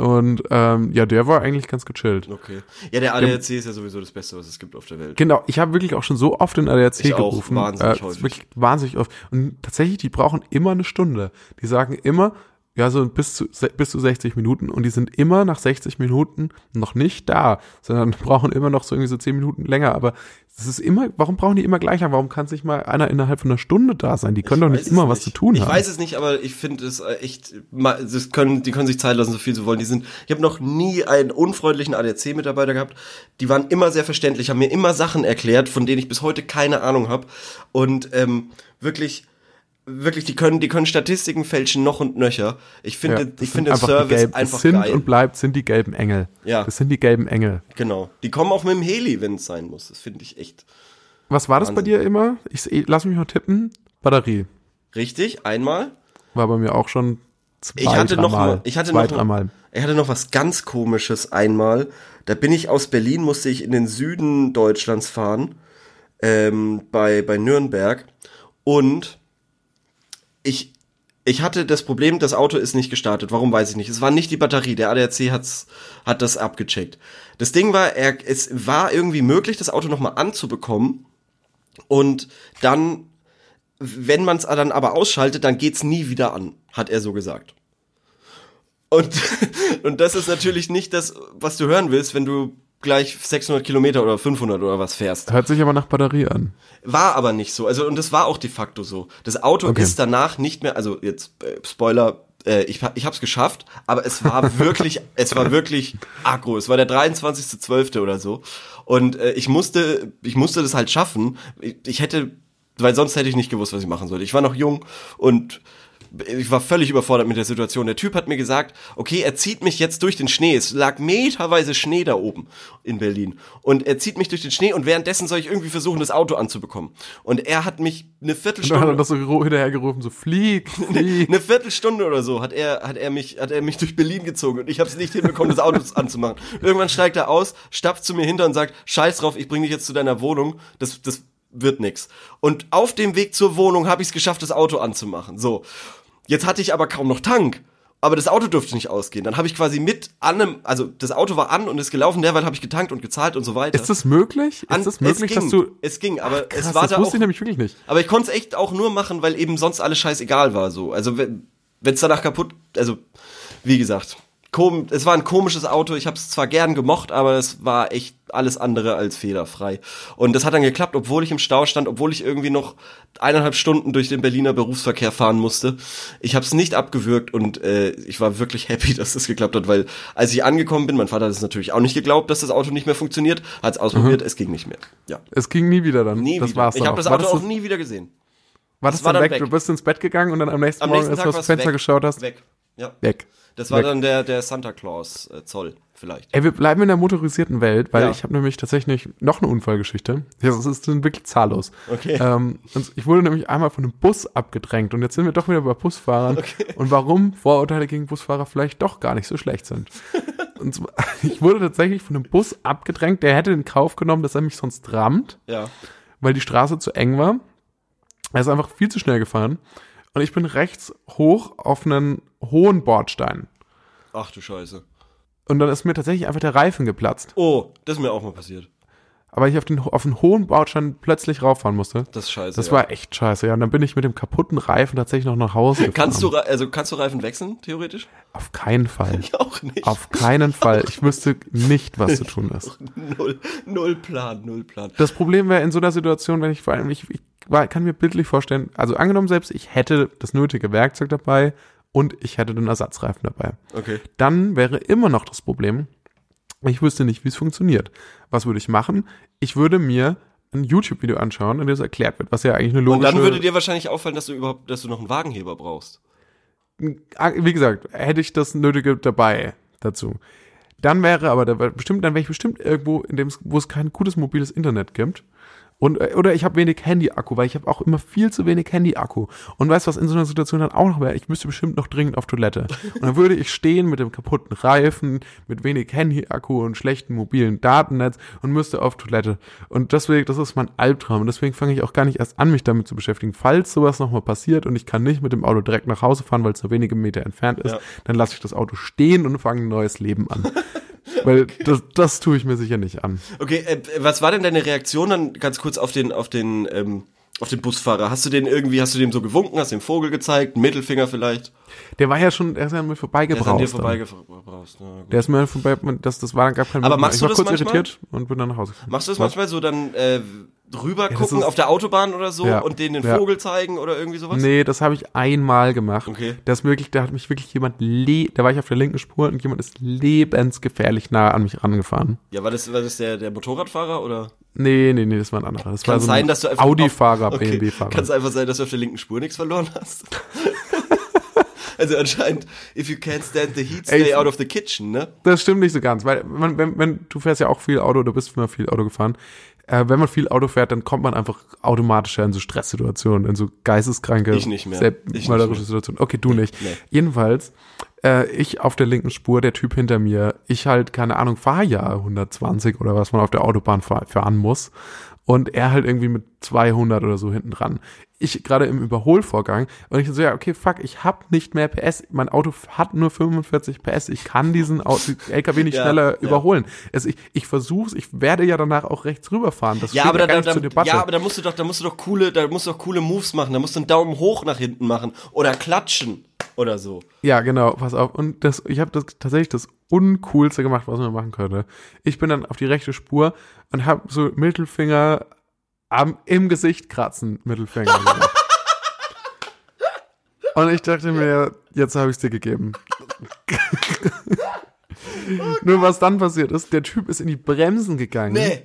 Und ähm, ja, der war eigentlich ganz gechillt. Okay. Ja, der ADAC ist ja sowieso das Beste, was es gibt auf der Welt. Genau, ich habe wirklich auch schon so oft den ADAC Ich auch, gerufen. wahnsinnig äh, häufig. Wirklich wahnsinnig oft. Und tatsächlich, die brauchen immer eine Stunde. Die sagen immer, Ja, so bis zu, bis zu 60 Minuten und die sind immer nach 60 Minuten noch nicht da, sondern brauchen immer noch so irgendwie so 10 Minuten länger. Aber es ist immer, warum brauchen die immer gleich lang? Warum kann sich mal einer innerhalb von einer Stunde da sein? Die können doch Ich nicht weiß immer es was zu tun ich haben. weiß es nicht, aber ich finde es äh, echt, das können, die können sich Zeit lassen, so viel sie wollen. Die sind, ich habe noch nie einen unfreundlichen ADAC-Mitarbeiter gehabt. Die waren immer sehr verständlich, haben mir immer Sachen erklärt, von denen ich bis heute keine Ahnung habe. Und ähm, wirklich, wirklich, die können, die können Statistiken fälschen noch und nöcher. Ich Ja, finde, das ich finde Service gelben- einfach es sind geil. und bleibt sind die gelben Engel. Ja. Das sind die gelben Engel. genau. Die kommen auch mit dem Heli, wenn es sein muss. Das finde ich echt Was war das bei Wahnsinn. dir immer? Ich, lass mich mal tippen. Batterie richtig. Einmal. war bei mir auch schon zwei, Ich hatte noch mal, ich hatte zwei, noch, dreimal. ich hatte noch was ganz komisches einmal. Da bin ich aus Berlin, musste ich in den Süden Deutschlands fahren, ähm, bei, bei Nürnberg. Und ich, ich hatte das Problem, das Auto ist nicht gestartet. Warum weiß ich nicht. Es war nicht die Batterie. Der ADAC hat's, hat das abgecheckt. Das Ding war, er, es war irgendwie möglich, das Auto nochmal anzubekommen. Und dann, wenn man es dann aber ausschaltet, dann geht's nie wieder an, hat er so gesagt. Und, und das ist natürlich nicht das, was du hören willst, wenn du gleich 600 Kilometer oder 500 oder was fährst. Hört sich aber nach Batterie an. War aber nicht so. Also, und das war auch de facto so. Das Auto Okay. ist danach nicht mehr, also jetzt, äh, Spoiler, äh, ich, ich hab's geschafft, aber es war wirklich, es war wirklich aggro. Es war der 23.12. oder so. Und äh, ich musste, ich musste das halt schaffen. Ich, ich hätte, weil sonst hätte ich nicht gewusst, was ich machen sollte. Ich war noch jung und ich war völlig überfordert mit der Situation. Der Typ hat mir gesagt, okay, er zieht mich jetzt durch den Schnee. Es lag meterweise Schnee da oben in Berlin. Und er zieht mich durch den Schnee und währenddessen soll ich irgendwie versuchen, das Auto anzubekommen. Und er hat mich eine Und dann hat Viertelstunde, das so hinterhergerufen, so flieg, flieg. eine Viertelstunde oder so hat er, hat er mich, hat er mich durch Berlin gezogen und ich habe es nicht hinbekommen, das Auto anzumachen. Irgendwann steigt er aus, stapft zu mir hinter und sagt, scheiß drauf, ich bring dich jetzt zu deiner Wohnung. Das, das wird nix. Und auf dem Weg zur Wohnung habe ich es geschafft, das Auto anzumachen. So. Jetzt hatte ich aber kaum noch Tank. Aber das Auto durfte nicht ausgehen. Dann habe ich quasi mit an einem, also das Auto war an und ist gelaufen, derweil habe ich getankt und gezahlt und so weiter. Ist das möglich? Ist An- das möglich, ging, dass du. Es ging, aber Krass, es war das da wusste auch ich nämlich wirklich nicht. aber ich konnte es echt auch nur machen, weil eben sonst alles scheißegal war so. Also wenn es danach kaputt, also wie gesagt, kom es war ein komisches Auto. Ich habe es zwar gern gemocht, aber es war echt alles andere als fehlerfrei. Und das hat dann geklappt, obwohl ich im Stau stand, obwohl ich irgendwie noch eineinhalb Stunden durch den Berliner Berufsverkehr fahren musste. Ich habe es nicht abgewürgt und äh, ich war wirklich happy, dass das geklappt hat, weil als ich angekommen bin, mein Vater hat es natürlich auch nicht geglaubt, dass das Auto nicht mehr funktioniert, hat es ausprobiert, es ging nicht mehr. Ja, Es ging nie wieder dann. nie das wieder. war's ich habe das War Auto auch das, nie wieder gesehen. war das war dann weg? weg. Du bist ins Bett gegangen und dann am nächsten Am Morgen, nächsten als du aufs Fenster weg. geschaut hast, Weg. Ja. weg. Das war Weg. dann der, der Santa Claus äh, Zoll vielleicht. Ey, wir bleiben in der motorisierten Welt, weil Ja. ich habe nämlich tatsächlich noch eine Unfallgeschichte. Das ist wirklich zahllos. Okay. Ähm, ich wurde nämlich einmal von einem Bus abgedrängt und jetzt sind wir doch wieder bei Busfahrern und warum Vorurteile gegen Busfahrer vielleicht doch gar nicht so schlecht sind. Und zwar, ich wurde tatsächlich von einem Bus abgedrängt, der hätte in Kauf genommen, dass er mich sonst rammt, Ja. weil die Straße zu eng war. Er ist einfach viel zu schnell gefahren und ich bin rechts hoch auf einen hohen Bordstein. Ach du Scheiße. Und dann ist mir tatsächlich einfach der Reifen geplatzt. Oh, das ist mir auch mal passiert. Aber ich auf den, auf den hohen Bordstein plötzlich rauffahren musste. Das ist scheiße. Das ja. war echt scheiße, ja. Und dann bin ich mit dem kaputten Reifen tatsächlich noch nach Hause gefahren. Kannst du, also kannst du Reifen wechseln, theoretisch? Auf keinen Fall. Ich auch nicht. Auf keinen Fall. Ich wüsste nicht, was zu tun ist. Null, null Plan, null Plan. Das Problem wäre in so einer Situation, wenn ich vor allem, ich, ich war- kann mir bildlich vorstellen, also angenommen selbst, ich hätte das nötige Werkzeug dabei und ich hätte den Ersatzreifen dabei. Okay. Dann wäre immer noch das Problem, ich wüsste nicht, wie es funktioniert. Was würde ich machen? Ich würde mir ein YouTube-Video anschauen, in dem es erklärt wird, was ja eigentlich eine Und logische... dann würde dir wahrscheinlich auffallen, dass du überhaupt, dass du noch einen Wagenheber brauchst. Ah, wie gesagt, hätte ich das Nötige dabei dazu. Dann wäre aber, da bestimmt, dann wäre ich bestimmt irgendwo, in dem wo es kein gutes mobiles Internet gibt. Und, äh, oder ich habe wenig Handy-Akku, weil ich habe auch immer viel zu wenig Handy-Akku. Und weißt du, was in so einer Situation dann auch noch wäre? Ich müsste bestimmt noch dringend auf Toilette. Und dann würde ich stehen mit dem kaputten Reifen, mit wenig Handy-Akku und schlechtem mobilen Datennetz und müsste auf Toilette. Und deswegen, das ist mein Albtraum. Und deswegen fange ich auch gar nicht erst an, mich damit zu beschäftigen. Falls sowas nochmal passiert und ich kann nicht mit dem Auto direkt nach Hause fahren, weil es nur wenige Meter entfernt ist, Ja. dann lasse ich das Auto stehen und fange ein neues Leben an. Weil das, das tue ich mir sicher nicht an. Okay, äh, was war denn deine Reaktion dann ganz kurz auf den, auf den, ähm, Auf den Busfahrer. Hast du den irgendwie, hast du dem so gewunken, hast dem Vogel gezeigt, einen Mittelfinger vielleicht? Der war ja schon, der ist ja an mir Der ist an dir vorbeigebraust. Gut. Der ist mir vorbei, das, das war dann gar kein Aber machst Ich du war das kurz manchmal? irritiert und bin dann nach Hause gefahren. Machst du das manchmal so dann äh, rüber das gucken ist- auf der Autobahn oder so Ja. und denen den Ja. Vogel zeigen oder irgendwie sowas? Nee, das habe ich einmal gemacht. Okay. Das wirklich, da hat mich wirklich jemand, le da war ich auf der linken Spur und jemand ist lebensgefährlich nah an mich rangefahren. Ja, war das, war das der, der Motorradfahrer oder? Nee, nee, nee, das war ein anderer. Das Kann war so sein, ein dass du einfach Audi-Fahrer, okay. BMW-Fahrer. Kann es einfach sein, dass du auf der linken Spur nichts verloren hast? also anscheinend, if you can't stand the heat, stay Ey, out of the kitchen, ne? Das stimmt nicht so ganz, weil man, wenn, wenn du fährst ja auch viel Auto, du bist immer viel Auto gefahren. Äh, wenn man viel Auto fährt, dann kommt man einfach automatisch in so Stresssituationen, in so geisteskranke, Ich nicht mehr. Ich mehr. Situationen. Okay, du nicht. Nee. Jedenfalls, äh, ich auf der linken Spur, der Typ hinter mir, ich halt, keine Ahnung, fahr ja 120 oder was man auf der Autobahn fahr, fahren muss. Und er halt irgendwie mit 200 oder so hinten dran. Ich gerade im Überholvorgang und ich so, ja, okay, fuck, ich hab nicht mehr PS. Mein Auto hat nur 45 PS. Ich kann diesen LKW nicht Ja, schneller ja. überholen. Also ich, ich versuch's, ich werde ja danach auch rechts rüberfahren. Das Ja, aber da, gar da, nicht zur da, Debatte. ja, aber da musst du doch, da musst du doch coole, da musst du doch coole Moves machen. Da musst du einen Daumen hoch nach hinten machen oder klatschen oder so. Ja, genau, pass auf. Und das, ich habe das tatsächlich das Uncoolste gemacht, was man machen könnte. Ich bin dann auf die rechte Spur und habe so Mittelfinger am, im Gesicht kratzen, Mittelfinger. gemacht. und ich dachte mir, jetzt habe ich es dir gegeben. Nur was dann passiert ist, der Typ ist in die Bremsen gegangen. Nee.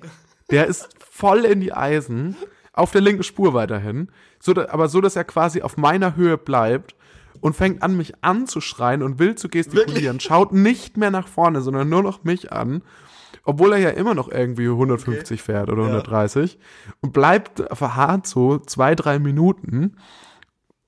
Der ist voll in die Eisen, auf der linken Spur weiterhin, so aber so, dass er quasi auf meiner Höhe bleibt und fängt an, mich anzuschreien und wild zu gestikulieren. Schaut nicht mehr nach vorne, sondern nur noch mich an, obwohl er ja immer noch irgendwie 150 fährt oder 130 und bleibt verharrt so zwei, drei Minuten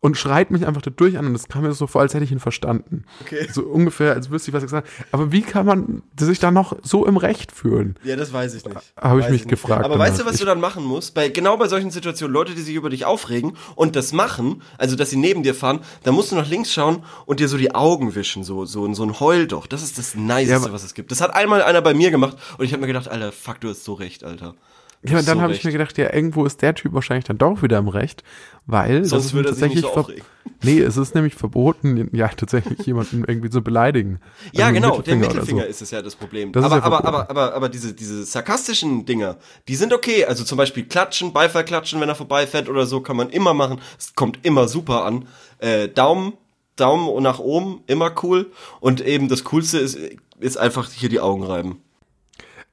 und schreit mich einfach da durch an und das kam mir so vor, als hätte ich ihn verstanden. Okay. So ungefähr, als wüsste ich, was er gesagt hat. Aber wie kann man sich da noch so im Recht fühlen? Ja, das weiß ich nicht. Habe ich mich nicht. gefragt Aber weißt du, was du dann machen musst? Bei, genau bei solchen Situationen, Leute, die sich über dich aufregen und das machen, also dass sie neben dir fahren, dann musst du nach links schauen und dir so die Augen wischen, so, so, so ein Heul doch. Das ist das Niceste, Ja, was es gibt. Das hat einmal einer bei mir gemacht und ich habe mir gedacht, Alter, fuck, du hast so recht, Alter. Ja, und dann so habe ich mir gedacht, ja, irgendwo ist der Typ wahrscheinlich dann doch wieder im Recht, weil Sonst das ist würde er sich nicht so ver- aufregen. Nee, es ist nämlich verboten, ja, tatsächlich jemanden irgendwie zu beleidigen. Ja, Also mit genau, der Mittelfinger so. ist es ja das Problem. Das aber, ja aber, aber, aber, aber diese, diese sarkastischen Dinger, die sind okay. Also zum Beispiel klatschen, Beifall klatschen, wenn er vorbeifährt oder so, kann man immer machen. Es kommt immer super an. Äh, Daumen, Daumen nach oben, immer cool. Und eben das Coolste ist, ist einfach hier die Augen reiben.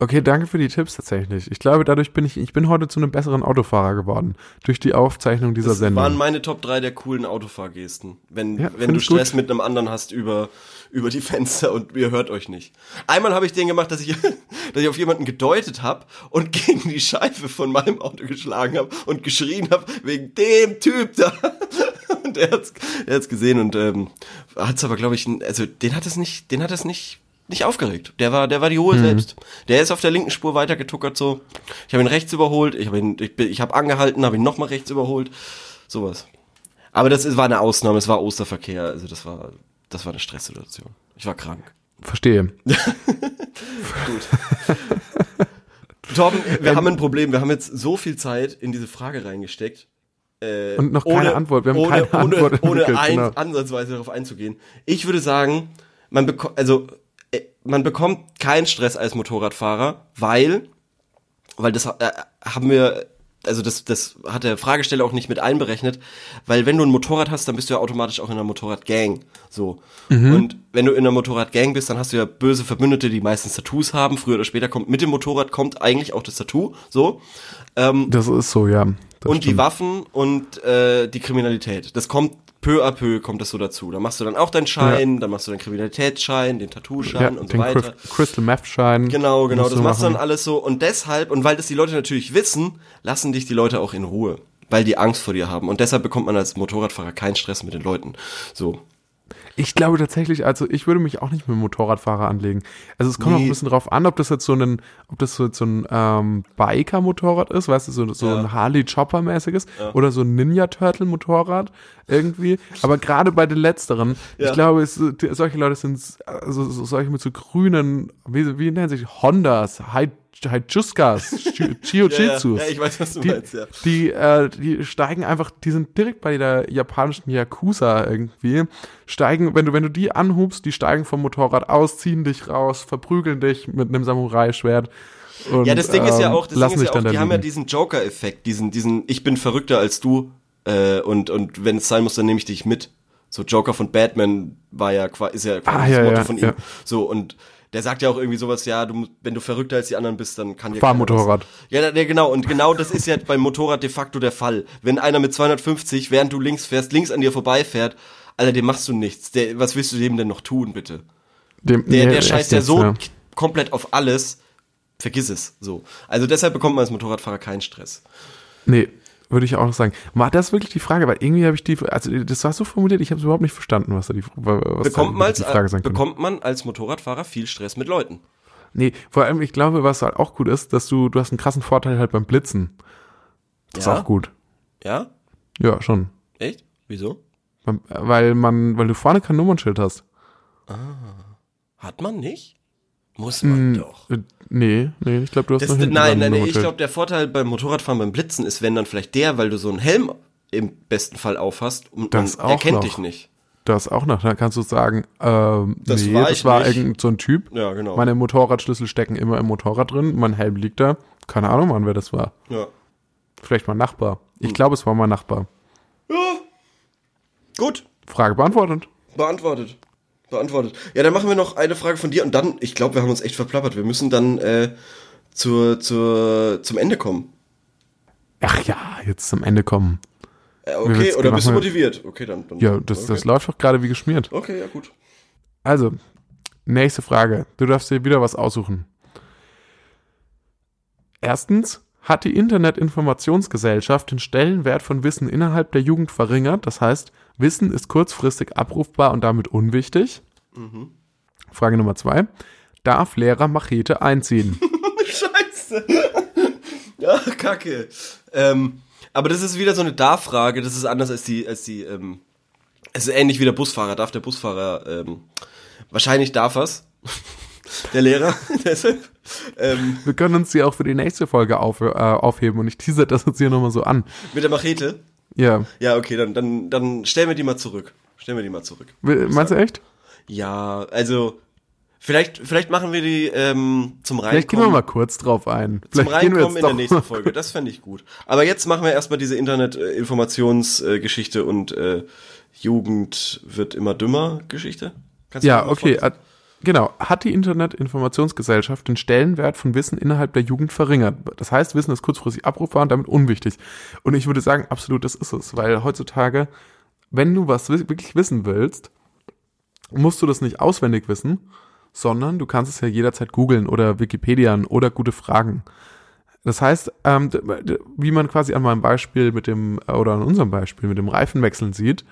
Okay, danke für die Tipps tatsächlich. Ich glaube, dadurch bin ich, ich bin heute zu einem besseren Autofahrer geworden. Durch die Aufzeichnung dieser Das Sendung. waren meine Top 3 der coolen Autofahrgesten. Wenn, Ja, wenn du ich gut. Stress mit einem anderen hast über, über die Fenster und ihr hört euch nicht. Einmal habe ich den gemacht, dass ich, dass ich auf jemanden gedeutet habe und gegen die Scheibe von meinem Auto geschlagen habe und geschrien habe, wegen dem Typ da. Und er hat's, er hat's gesehen und ähm, hat's aber, glaube ich, also den hat es nicht, den hat es nicht, nicht aufgeregt. Der war, der war die Ruhe selbst. Der ist auf der linken Spur weitergetuckert so. Ich habe ihn rechts überholt, ich habe ihn, ich, ich habe angehalten, habe ihn nochmal rechts überholt. Sowas. Aber das ist, war eine Ausnahme, es war Osterverkehr, also das war, das war eine Stresssituation. Ich war krank. Verstehe. Torben, Ähm, wir haben ein Problem. Wir haben jetzt so viel Zeit in diese Frage reingesteckt. Äh, Und noch keine Antwort. Wir haben ohne, keine Antwort Ohne, ohne ein, genau. ansatzweise darauf einzugehen. Ich würde sagen, man bekommt, also, man bekommt keinen Stress als Motorradfahrer, weil, weil das äh, haben wir, also das, das hat der Fragesteller auch nicht mit einberechnet, weil wenn du ein Motorrad hast, dann bist du ja automatisch auch in einer Motorradgang. So. Mhm. Und wenn du in einer Motorradgang bist, dann hast du ja böse Verbündete, die meistens Tattoos haben. Früher oder später kommt mit dem Motorrad kommt eigentlich auch das Tattoo. So. Ähm, Das ist so, ja. Das und die stimmt. Waffen und äh, die Kriminalität. Das kommt peu à peu kommt das so dazu. Da machst du dann auch deinen Schein, dann machst du deinen Kriminalitätsschein, den ja, Tattoo-Schein und so den weiter. Crys- Crystal Meth Schein. Genau, genau, das machst du dann alles so. Und deshalb, und weil das die Leute natürlich wissen, lassen dich die Leute auch in Ruhe. Weil die Angst vor dir haben. Und deshalb bekommt man als Motorradfahrer keinen Stress mit den Leuten. So. Ich glaube tatsächlich, also ich würde mich auch nicht mit Motorradfahrer anlegen. Also es kommt auch Nee. ein bisschen drauf an, ob das jetzt so ein, ob das so, so ein ähm, Biker-Motorrad ist, weißt du, so, so Ja. ein Harley-Chopper-mäßiges oder so ein Ninja-Turtle-Motorrad irgendwie. Aber gerade bei den letzteren, Ja. ich glaube, es, die- solche Leute sind also so- solche mit so grünen, wie, wie nennen sich Hondas, High Haijuskas, Jiu-Jitsus. Ja, ja, ich weiß, was du die, meinst, ja. Die, äh, die steigen einfach, die sind direkt bei der japanischen Yakuza irgendwie, steigen, wenn du, wenn du die anhubst, die steigen vom Motorrad aus, ziehen dich raus, verprügeln dich mit einem Samurai-Schwert. Und, ja, das Ding ist ja ähm, auch, das Ding ist ja auch die da haben ja liegen. diesen Joker-Effekt, diesen, diesen, ich bin verrückter als du, äh, und, und wenn es sein muss, dann nehme ich dich mit. So Joker von Batman war ja quasi, ist ja quasi Ah, das ja, Motto ja, von ja. ihm. So, und der sagt ja auch irgendwie sowas, ja, du, wenn du verrückter als die anderen bist, dann kann dir Fahr Motorrad. Ja, ja, genau. Und genau das ist ja beim Motorrad de facto der Fall. Wenn einer mit 250, während du links fährst, links an dir vorbeifährt, Alter, dem machst du nichts. Der, was willst du dem denn noch tun, bitte? Dem, Der, nee, der scheißt ja so k- komplett auf alles. Vergiss es. So. Also deshalb bekommt man als Motorradfahrer keinen Stress. Nee, würde ich auch noch sagen. War das wirklich die Frage? Weil irgendwie habe ich die, also das war so formuliert, ich habe es überhaupt nicht verstanden, was da die, was Bekommt da man, die als, Frage sein könnte. bekommt man als Motorradfahrer viel Stress mit Leuten? Nee, vor allem, ich glaube, was halt auch gut ist, dass du, du hast einen krassen Vorteil halt beim Blitzen. Das Ja? ist auch gut. Ja? Ja, schon. Echt? Wieso? Man- Weil man, weil du vorne kein Nummernschild hast. Hat man nicht? Muss man doch. Äh, Nee, nee, ich glaube, du hast Das, noch nein, ein nein, nee, ich glaube, der Vorteil beim Motorradfahren beim Blitzen ist, wenn dann vielleicht der, weil du so einen Helm im besten Fall aufhast und Das man auch erkennt noch. dich nicht. Das auch noch. Dann kannst du sagen, ähm, Das nee, war das war irgend so ein Typ. Ja, genau. Meine Motorradschlüssel stecken immer im Motorrad drin. Mein Helm liegt da. Keine Ahnung, Mann, wer das war. Ja. Vielleicht mein Nachbar. Ich Hm. glaube, es war mein Nachbar. Gut, Frage beantwortet. beantwortet. Beantwortet. Ja, dann machen wir noch eine Frage von dir und dann, ich glaube, wir haben uns echt verplappert. Wir müssen dann äh, zur, zur, zum Ende kommen. Ach ja, jetzt zum Ende kommen. Äh, okay, oder bist du motiviert? Okay, dann. dann Ja, das, okay. das läuft doch gerade wie geschmiert. Okay, ja, gut. Also, nächste Frage. Du darfst dir wieder was aussuchen. Erstens, hat die Internetinformationsgesellschaft den Stellenwert von Wissen innerhalb der Jugend verringert? Das heißt, Wissen ist kurzfristig abrufbar und damit unwichtig? Frage Nummer zwei. Darf Lehrer Machete einziehen? Scheiße. ja, kacke. Ähm, aber das ist wieder so eine Darf-Frage. Das ist anders als die, als die, ähm, es ist ähnlich wie der Busfahrer. Darf der Busfahrer, ähm, wahrscheinlich darf er's. der Lehrer, deshalb. Ähm, Wir können uns die auch für die nächste Folge auf, äh, aufheben und ich teaser das jetzt hier nochmal so an. mit der Machete. Ja. Ja, okay, dann, dann, dann stellen wir die mal zurück. Stellen wir die mal zurück. Will- Meinst du echt? Ja, also, vielleicht, vielleicht machen wir die, ähm, zum Reinkommen. Vielleicht gehen wir mal kurz drauf ein. zum Vielleicht wir Reinkommen in der nächsten Folge. Das fände ich gut. Aber jetzt machen wir erstmal diese Internet-Informationsgeschichte und äh, Jugend wird immer dümmer Geschichte. Kannst Ja, okay. vorlesen? Genau. Hat die Internetinformationsgesellschaft den Stellenwert von Wissen innerhalb der Jugend verringert? Das heißt, Wissen ist kurzfristig abrufbar und damit unwichtig. Und ich würde sagen, absolut, das ist es. Weil heutzutage, wenn du was wi- wirklich wissen willst, musst du das nicht auswendig wissen, sondern du kannst es ja jederzeit googeln oder Wikipedian oder gute Fragen. Das heißt, ähm, wie man quasi an meinem Beispiel mit dem, äh, oder an unserem Beispiel mit dem Reifenwechseln sieht,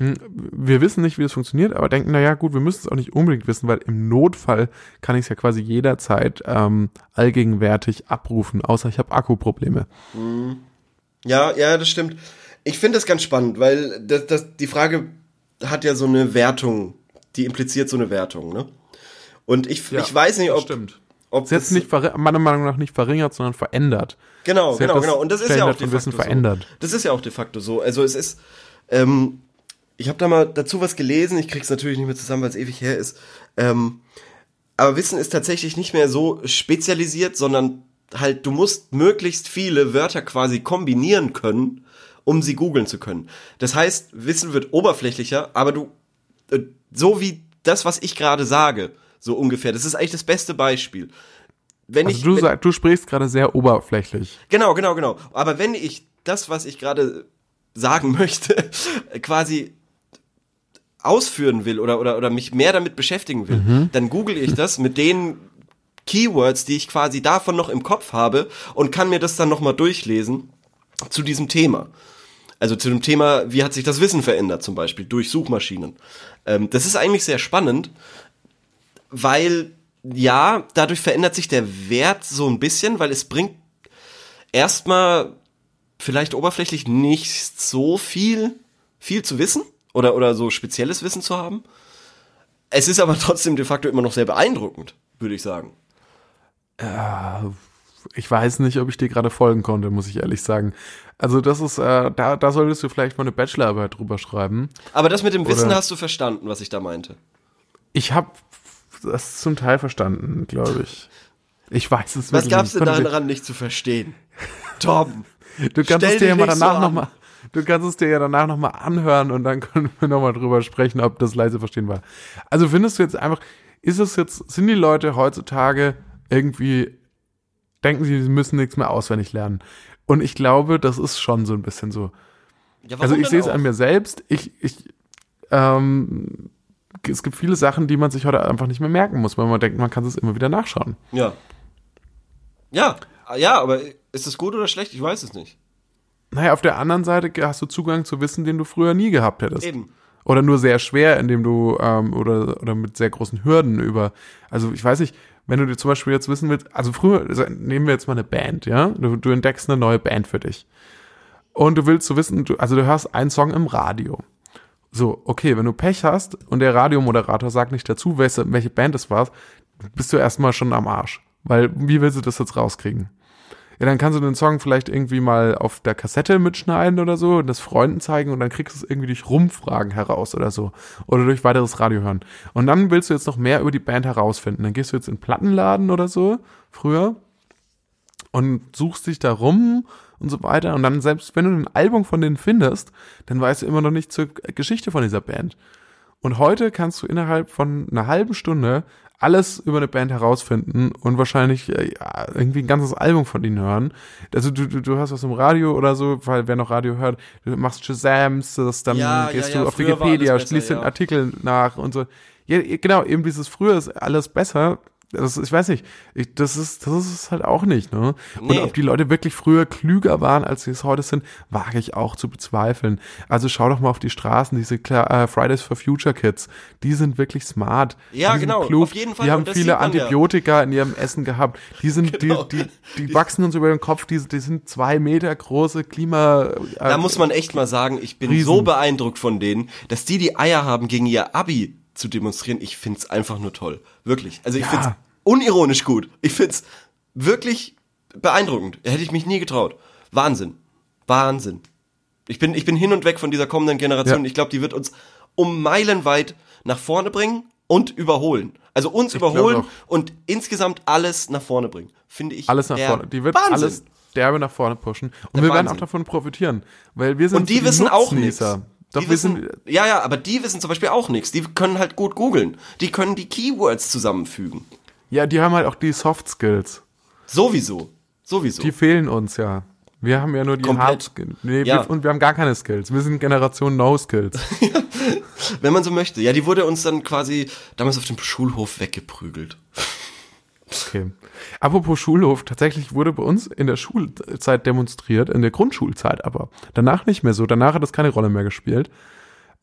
wir wissen nicht, wie es funktioniert, aber denken, naja, gut, wir müssen es auch nicht unbedingt wissen, weil im Notfall kann ich es ja quasi jederzeit ähm, allgegenwärtig abrufen, außer ich habe Akkuprobleme. Ja, ja, das stimmt. Ich finde das ganz spannend, weil das, das, die Frage hat ja so eine Wertung, die impliziert so eine Wertung, ne? Und ich, ich weiß nicht, ob, ob Es jetzt nicht meiner Meinung nach nicht verringert, sondern verändert. Genau, genau, genau. Und das ist ja auch de facto verändert. so. Das ist ja auch de facto so. Also es ist, ähm, ich habe da mal dazu was gelesen. Ich krieg's natürlich nicht mehr zusammen, weil es ewig her ist. Ähm, aber Wissen ist tatsächlich nicht mehr so spezialisiert, sondern halt, du musst möglichst viele Wörter quasi kombinieren können, um sie googeln zu können. Das heißt, Wissen wird oberflächlicher, aber du, äh, so wie das, was ich gerade sage, so ungefähr. Das ist eigentlich das beste Beispiel. Wenn Also ich, du, wenn, sag, du sprichst gerade sehr oberflächlich. Genau, genau, genau. Aber wenn ich das, was ich gerade sagen möchte, quasi ausführen will oder, oder, oder mich mehr damit beschäftigen will, dann google ich das mit den Keywords, die ich quasi davon noch im Kopf habe und kann mir das dann nochmal durchlesen zu diesem Thema. Also zu dem Thema, wie hat sich das Wissen verändert, zum Beispiel durch Suchmaschinen. Ähm, das ist eigentlich sehr spannend, weil ja, dadurch verändert sich der Wert so ein bisschen, weil es bringt erstmal vielleicht oberflächlich nicht so viel, viel zu wissen oder, oder so spezielles Wissen zu haben. Es ist aber trotzdem de facto immer noch sehr beeindruckend, würde ich sagen. Äh, ich weiß nicht, ob ich dir gerade folgen konnte, muss ich ehrlich sagen. Also das ist, äh, da, da solltest du vielleicht mal eine Bachelorarbeit drüber schreiben. Aber das mit dem Wissen Oder- hast du verstanden, was ich da meinte. Ich habe das zum Teil verstanden, glaube ich. Ich weiß es Was wirklich gab's nicht. denn daran nicht zu verstehen? Tom, Du kannst es dir ja mal nicht danach so noch an. mal, du kannst es dir ja danach noch mal anhören und dann können wir noch mal drüber sprechen, ob das leise verstehen war. Also findest du jetzt einfach, ist es jetzt, sind die Leute heutzutage irgendwie, denken sie, sie müssen nichts mehr auswendig lernen? Und ich glaube, das ist schon so ein bisschen so. ja, Also ich sehe es an mir selbst. Ich, ich, ähm, es gibt viele Sachen, die man sich heute einfach nicht mehr merken muss, weil man denkt, man kann es immer wieder nachschauen. Ja. Ja, ja, aber ist es gut oder schlecht? Ich weiß es nicht. Naja, auf der anderen Seite hast du Zugang zu Wissen, den du früher nie gehabt hättest. Eben. Oder nur sehr schwer, indem du, ähm, oder, oder mit sehr großen Hürden über, also ich weiß nicht, wenn du dir zum Beispiel jetzt wissen willst, also früher, also nehmen wir jetzt mal eine Band, ja, du, du entdeckst eine neue Band für dich. Und du willst so wissen, du, also du hörst einen Song im Radio. So, okay, wenn du Pech hast und der Radiomoderator sagt nicht dazu, welche, welche Band es war, bist du erstmal schon am Arsch. Weil, wie willst du das jetzt rauskriegen? Ja, dann kannst du den Song vielleicht irgendwie mal auf der Kassette mitschneiden oder so und das Freunden zeigen und dann kriegst du es irgendwie durch Rumfragen heraus oder so. Oder durch weiteres Radio hören. Und dann willst du jetzt noch mehr über die Band herausfinden. Dann gehst du jetzt in den Plattenladen oder so, früher, und suchst dich da rum und so weiter. Und dann, selbst wenn du ein Album von denen findest, dann weißt du immer noch nicht zur Geschichte von dieser Band. Und heute kannst du innerhalb von einer halben Stunde alles über eine Band herausfinden und wahrscheinlich äh, ja, irgendwie ein ganzes Album von ihnen hören. Also du, du, du hörst was im Radio oder so, weil wer noch Radio hört, du machst Shazams, das, dann Ja, gehst ja, du auf Wikipedia, schließt den. Artikel nach und so. Ja, genau, eben dieses früher ist alles besser. Das, ich weiß nicht, ich, das ist das ist es halt auch nicht, ne? Und Nee. ob die Leute wirklich früher klüger waren, als sie es heute sind, wage ich auch zu bezweifeln. Also schau doch mal auf die Straßen, diese äh, Fridays for Future Kids, die sind wirklich smart. Ja, genau, klug, auf jeden Fall, Die haben und viele man ja. Antibiotika in ihrem Essen gehabt. Die sind, Genau. die, die, die wachsen uns über den Kopf, die, die sind zwei Meter große Klima. Äh, Da muss man echt mal sagen, ich bin Riesen. so beeindruckt von denen, dass die die Eier haben, gegen ihr Abi zu demonstrieren. Ich find's einfach nur toll. Wirklich. Also ich Ja. find's unironisch gut. Ich find's wirklich beeindruckend. Hätte ich mich nie getraut. Wahnsinn. Wahnsinn. Ich bin, ich bin hin und weg von dieser kommenden Generation. Ja. Ich glaube, die wird uns um Meilen weit nach vorne bringen und überholen. Also uns glaub überholen und insgesamt alles nach vorne bringen. Finde ich. alles nach vorne. Die wird Wahnsinn. alles derbe nach vorne pushen. Und Der wir werden auch Wahnsinn. davon profitieren. Weil wir sind Und die so wissen auch nichts. Doch, die wissen, sind, ja, ja, aber die wissen zum Beispiel auch nichts. Die können halt gut googeln. Die können die Keywords zusammenfügen. ja, die haben halt auch die Soft Skills. Sowieso. Sowieso. Die fehlen uns ja. Wir haben ja nur die Komplett. Hard Skills. Nee, Ja. wir, und wir haben gar keine Skills. Wir sind Generation No Skills. Wenn man so möchte. Ja, die wurde uns dann quasi damals auf dem Schulhof weggeprügelt. Okay. Apropos Schulhof, tatsächlich wurde bei uns in der Schulzeit demonstriert, in der Grundschulzeit aber. Danach nicht mehr so. Danach hat das keine Rolle mehr gespielt.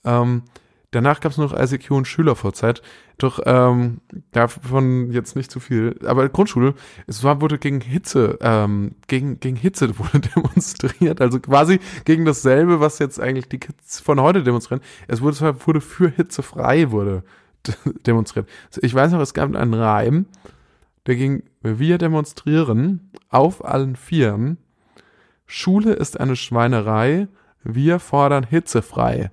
Ähm, danach gab es noch ICQ und SchülerVZ. Doch ähm, davon jetzt nicht zu viel. Aber Grundschule, es war, wurde gegen Hitze, ähm, gegen, gegen Hitze wurde demonstriert. Also quasi gegen dasselbe, was jetzt eigentlich die Kids von heute demonstrieren. Es wurde, zwar- wurde für Hitze frei wurde demonstriert. Ich weiß noch, es gab einen Reim, der ging, wir demonstrieren auf allen Vieren. Schule ist eine Schweinerei. Wir fordern hitzefrei.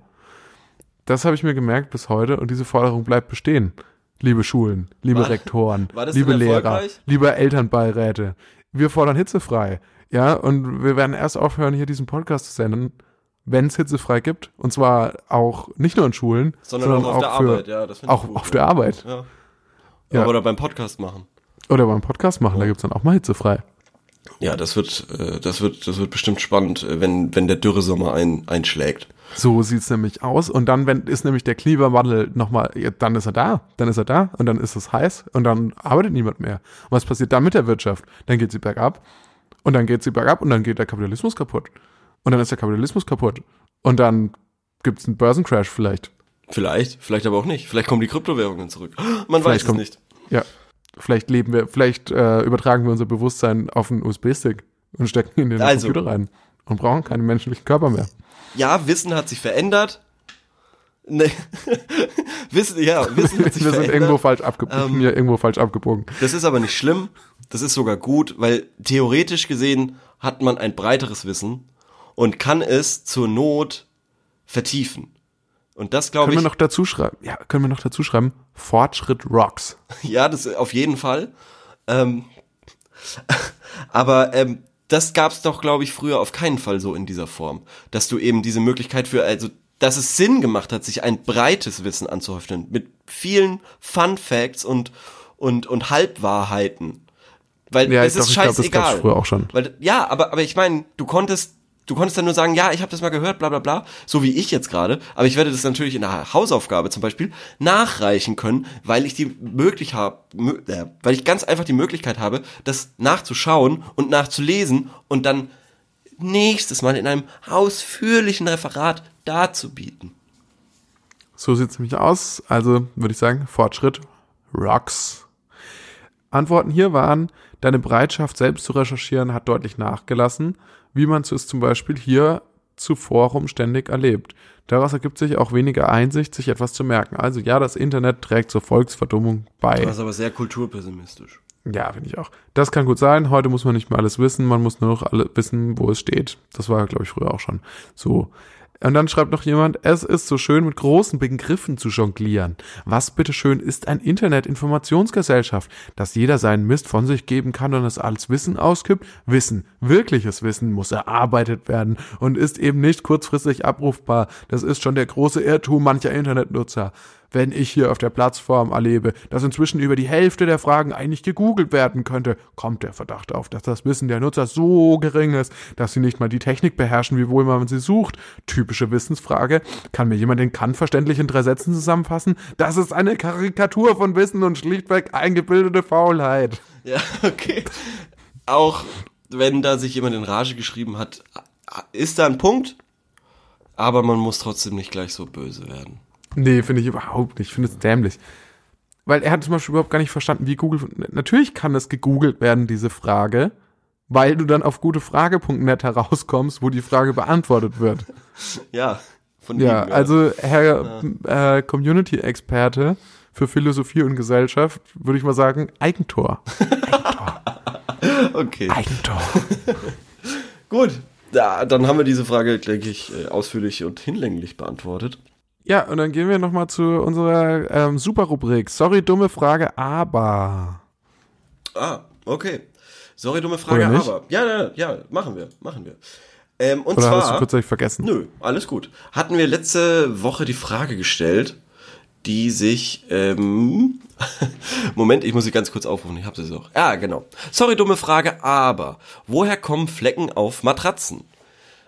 Das habe ich mir gemerkt bis heute und diese Forderung bleibt bestehen. Liebe Schulen, liebe War- Rektoren, war liebe Lehrer, liebe Elternbeiräte. Wir fordern hitzefrei. Ja, und wir werden erst aufhören, hier diesen Podcast zu senden, wenn es hitzefrei gibt. Und zwar auch nicht nur in Schulen, Sondern, auch auf der für, Arbeit. Ja, das auch gut, auf ja. der Arbeit. Ja. Ja. Oder beim Podcast machen. Oder beim Podcast machen, da gibt's dann auch mal hitzefrei. Ja, das wird, äh, das wird, das wird bestimmt spannend, äh, wenn, wenn der Dürresommer ein, einschlägt. So sieht's nämlich aus. Und dann, wenn ist nämlich der Klimawandel nochmal, ja, dann ist er da, dann ist er da und dann ist es heiß und dann arbeitet niemand mehr. Und was passiert dann mit der Wirtschaft? Dann geht sie bergab und dann geht sie bergab und dann geht der Kapitalismus kaputt. Und dann ist der Kapitalismus kaputt. Und dann gibt's einen Börsencrash vielleicht. Vielleicht, vielleicht aber auch nicht. Vielleicht kommen die Kryptowährungen zurück. Man weiß Vielleicht es kommt- nicht. Ja. Vielleicht leben wir, vielleicht äh, übertragen wir unser Bewusstsein auf einen USB-Stick und stecken ihn in den Also. Computer rein und brauchen keinen menschlichen Körper mehr. Ja, Wissen hat sich verändert. Nee. Wissen, ja, Wissen Wir sind irgendwo falsch, abgebogen. Ähm, ja, irgendwo falsch abgebogen. Das ist aber nicht schlimm. Das ist sogar gut, weil theoretisch gesehen hat man ein breiteres Wissen und kann es zur Not vertiefen. Und das glaube ich. Können wir noch dazu schreiben? Ja, können wir noch dazu schreiben? Fortschritt rocks. ja, das auf jeden Fall. Ähm, aber ähm, das gab's doch, glaube ich, früher auf keinen Fall so in dieser Form, dass du eben diese Möglichkeit für, also dass es Sinn gemacht hat, sich ein breites Wissen anzuhäufen mit vielen Fun Facts und und und Halbwahrheiten. Weil ja, es ist doch, scheißegal. Glaub, das früher auch schon. Weil ja, aber aber ich meine, du konntest du konntest dann nur sagen, ja, ich habe das mal gehört, bla bla bla, so wie ich jetzt gerade, aber ich werde das natürlich in der Hausaufgabe zum Beispiel nachreichen können, weil ich die möglich habe, äh, weil ich ganz einfach die Möglichkeit habe, das nachzuschauen und nachzulesen und dann nächstes Mal in einem ausführlichen Referat darzubieten. So sieht es nämlich aus. Also würde ich sagen, Fortschritt rocks. Antworten hier waren, deine Bereitschaft selbst zu recherchieren hat deutlich nachgelassen, wie man es zum Beispiel hier zuvor ständig erlebt. Daraus ergibt sich auch weniger Einsicht, sich etwas zu merken. Also ja, das Internet trägt zur Volksverdummung bei. Das ist aber sehr kulturpessimistisch. Ja, finde ich auch. Das kann gut sein. Heute muss man nicht mehr alles wissen. Man muss nur noch alle wissen, wo es steht. Das war, glaube ich, früher auch schon so. Und dann schreibt noch jemand, es ist so schön, mit großen Begriffen zu jonglieren. Was bitteschön ist ein Internet-Informationsgesellschaft, dass jeder seinen Mist von sich geben kann und es als Wissen auskippt? Wissen, wirkliches Wissen muss erarbeitet werden und ist eben nicht kurzfristig abrufbar. Das ist schon der große Irrtum mancher Internetnutzer wenn ich hier auf der Plattform erlebe, dass inzwischen über die Hälfte der Fragen eigentlich gegoogelt werden könnte, kommt der Verdacht auf, dass das Wissen der Nutzer so gering ist, dass sie nicht mal die Technik beherrschen, wie wohl man sie sucht. Typische Wissensfrage. Kann mir jemand den Kant verständlich in drei Sätzen zusammenfassen? Das ist eine Karikatur von Wissen und schlichtweg eingebildete Faulheit. Ja, okay. Auch wenn da sich jemand in Rage geschrieben hat, ist da ein Punkt, aber man muss trotzdem nicht gleich so böse werden. Nee, finde ich überhaupt nicht. Ich finde es dämlich. Weil er hat zum Beispiel überhaupt gar nicht verstanden, wie Google. Natürlich kann das gegoogelt werden, diese Frage, weil du dann auf gutefrage.net herauskommst, wo die Frage beantwortet wird. Ja, von Ja, ihm, ja. also Herr ja. äh, Community-Experte für Philosophie und Gesellschaft, würde ich mal sagen, Eigentor. Eigentor. okay. Eigentor. Gut, ja, dann haben wir diese Frage, denke ich, äh, ausführlich und hinlänglich beantwortet. Ja, und dann gehen wir nochmal zu unserer ähm, Super-Rubrik. Sorry, dumme Frage, aber. Ah, okay. Sorry, dumme Frage, aber. Ja, ja, ja, machen wir, machen wir. Ähm, und Oder zwar, hast du kurzzeitig vergessen? Nö, alles gut. Hatten wir letzte Woche die Frage gestellt, die sich, ähm, Moment, ich muss sie ganz kurz aufrufen, ich habe sie auch. Ja, genau. Sorry, dumme Frage, aber woher kommen Flecken auf Matratzen?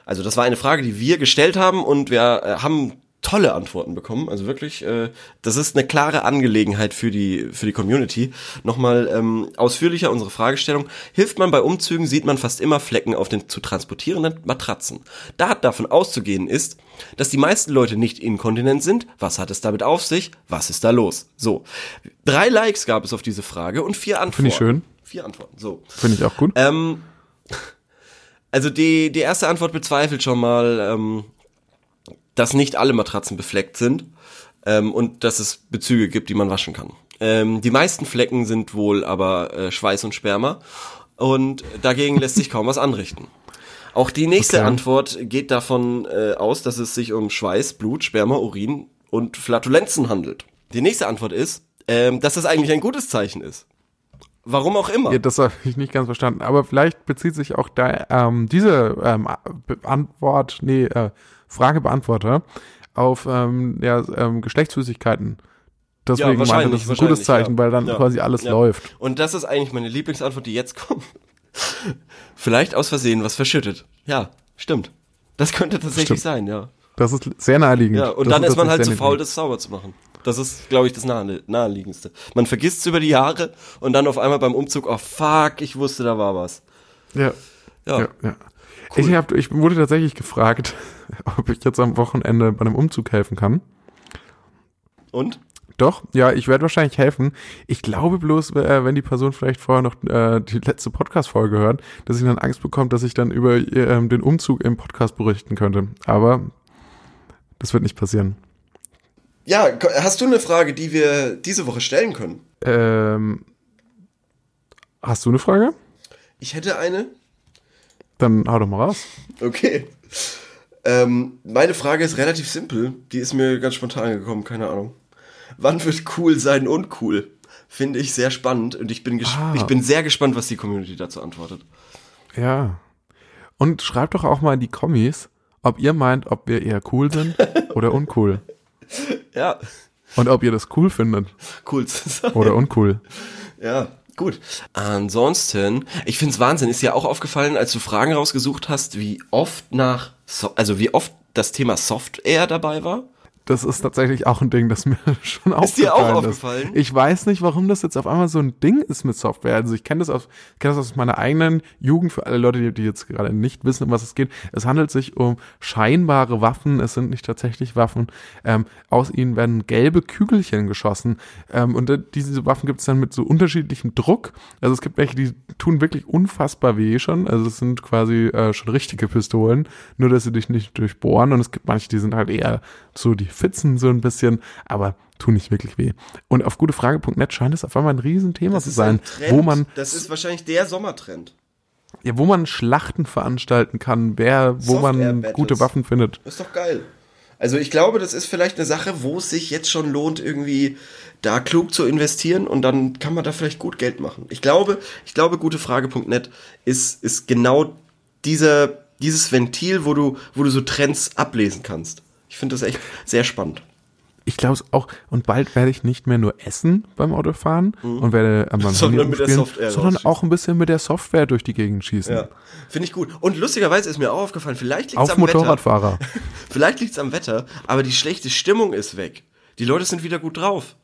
Also das war eine Frage, die wir gestellt haben und wir äh, haben tolle Antworten bekommen. Also wirklich, äh, das ist eine klare Angelegenheit für die für die Community. Nochmal ähm, ausführlicher unsere Fragestellung: Hilft man bei Umzügen, sieht man fast immer Flecken auf den zu transportierenden Matratzen. Da davon auszugehen ist, dass die meisten Leute nicht inkontinent sind. Was hat es damit auf sich? Was ist da los? So, drei Likes gab es auf diese Frage und vier Antworten. Finde ich schön. Vier Antworten. So. Finde ich auch gut. Ähm, also die die erste Antwort bezweifelt schon mal. Ähm, dass nicht alle Matratzen befleckt sind ähm, und dass es Bezüge gibt, die man waschen kann. Ähm, die meisten Flecken sind wohl aber äh, Schweiß und Sperma und dagegen lässt sich kaum was anrichten. Auch die nächste okay. Antwort geht davon äh, aus, dass es sich um Schweiß, Blut, Sperma, Urin und Flatulenzen handelt. Die nächste Antwort ist, ähm, dass das eigentlich ein gutes Zeichen ist. Warum auch immer. Ja, das habe ich nicht ganz verstanden. Aber vielleicht bezieht sich auch da ähm, diese ähm, Antwort, nee, äh, Fragebeantworter auf ähm, ja, ähm, Geschlechtsflüssigkeiten. Deswegen ja, meinte das ist ein gutes Zeichen, ja. weil dann ja. quasi alles läuft. Und das ist eigentlich meine Lieblingsantwort, die jetzt kommt. Vielleicht aus Versehen was verschüttet. Ja, stimmt. Das könnte tatsächlich stimmt. sein, ja. Das ist sehr naheliegend. Ja, und das dann ist, ist man halt zu faul, das sauber zu machen. Das ist, glaube ich, das nahe, naheliegendste. Man vergisst es über die Jahre und dann auf einmal beim Umzug, oh fuck, ich wusste, da war was. Ja. Ja. ja, ja. Cool. Ich, hab, ich wurde tatsächlich gefragt, ob ich jetzt am Wochenende bei einem Umzug helfen kann. Und? Doch, ja, ich werde wahrscheinlich helfen. Ich glaube bloß, äh, wenn die Person vielleicht vorher noch äh, die letzte Podcast-Folge hört, dass ich dann Angst bekommt, dass ich dann über äh, den Umzug im Podcast berichten könnte. Aber das wird nicht passieren. Ja, hast du eine Frage, die wir diese Woche stellen können? Ähm, hast du eine Frage? Ich hätte eine. Dann hau doch mal raus. Okay. Ähm, meine Frage ist relativ simpel. Die ist mir ganz spontan gekommen, keine Ahnung. Wann wird cool sein uncool? Finde ich sehr spannend und ich bin, Ah. ich bin sehr gespannt, was die Community dazu antwortet. Ja. Und schreibt doch auch mal in die Kommis, ob ihr meint, ob wir eher cool sind oder uncool. Ja, Und ob ihr das cool findet cool zu sein. oder uncool. Ja, gut. Ansonsten, ich find's Wahnsinn, ist dir auch aufgefallen, als du Fragen rausgesucht hast, wie oft nach, so also wie oft das Thema Software dabei war? Das ist tatsächlich auch ein Ding, das mir schon Ist dir aufgefallen auch ist. aufgefallen? Ich weiß nicht, warum das jetzt auf einmal so ein Ding ist mit Software. Also ich kenne das aus, ich kenne das aus meiner eigenen Jugend für alle Leute, die, die jetzt gerade nicht wissen, um was es geht. Es handelt sich um scheinbare Waffen. Es sind nicht tatsächlich Waffen. Ähm, aus ihnen werden gelbe Kügelchen geschossen. Ähm, und äh, diese Waffen gibt es dann mit so unterschiedlichem Druck. Also es gibt welche, die tun wirklich unfassbar weh schon. Also es sind quasi äh, schon richtige Pistolen, nur dass sie dich nicht durchbohren. Und es gibt manche, die sind halt eher so die Fitzen so ein bisschen, aber tun nicht wirklich weh. Und auf gutefrage.net scheint es auf einmal ein Riesenthema zu sein, wo man das ist wahrscheinlich der Sommertrend. ja, wo man Schlachten veranstalten kann, wer, wo man gute Waffen findet. Ist doch geil. Also ich glaube, das ist vielleicht eine Sache, wo es sich jetzt schon lohnt, irgendwie da klug zu investieren und dann kann man da vielleicht gut Geld machen. Ich glaube, ich glaube, gutefrage.net ist, ist genau dieser, dieses Ventil, wo du, wo du so Trends ablesen kannst. Ich finde das echt sehr spannend. Ich glaube es auch. Und bald werde ich nicht mehr nur essen beim Autofahren und werde am Mhm. Sondern mit der spielen, Software sondern auch ein bisschen mit der Software durch die Gegend schießen. Ja, finde ich gut. Und lustigerweise ist mir auch aufgefallen, vielleicht liegt es am Wetter. Motorradfahrer. Vielleicht liegt es am Wetter, aber die schlechte Stimmung ist weg. Die Leute sind wieder gut drauf.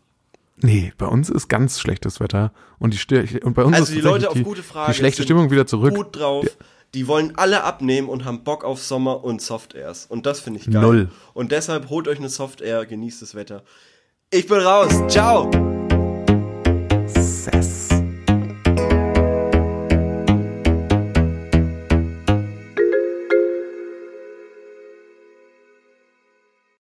Nee, bei uns ist ganz schlechtes Wetter. Und die und bei uns Also ist die Leute auf gute Frage die schlechte Stimmung wieder zurück. Gut drauf. Die die wollen alle abnehmen und haben Bock auf Sommer und Soft Airs. Und das finde ich geil. Null. Und deshalb holt euch eine Soft Air, genießt das Wetter. Ich bin raus. Ciao. Sess.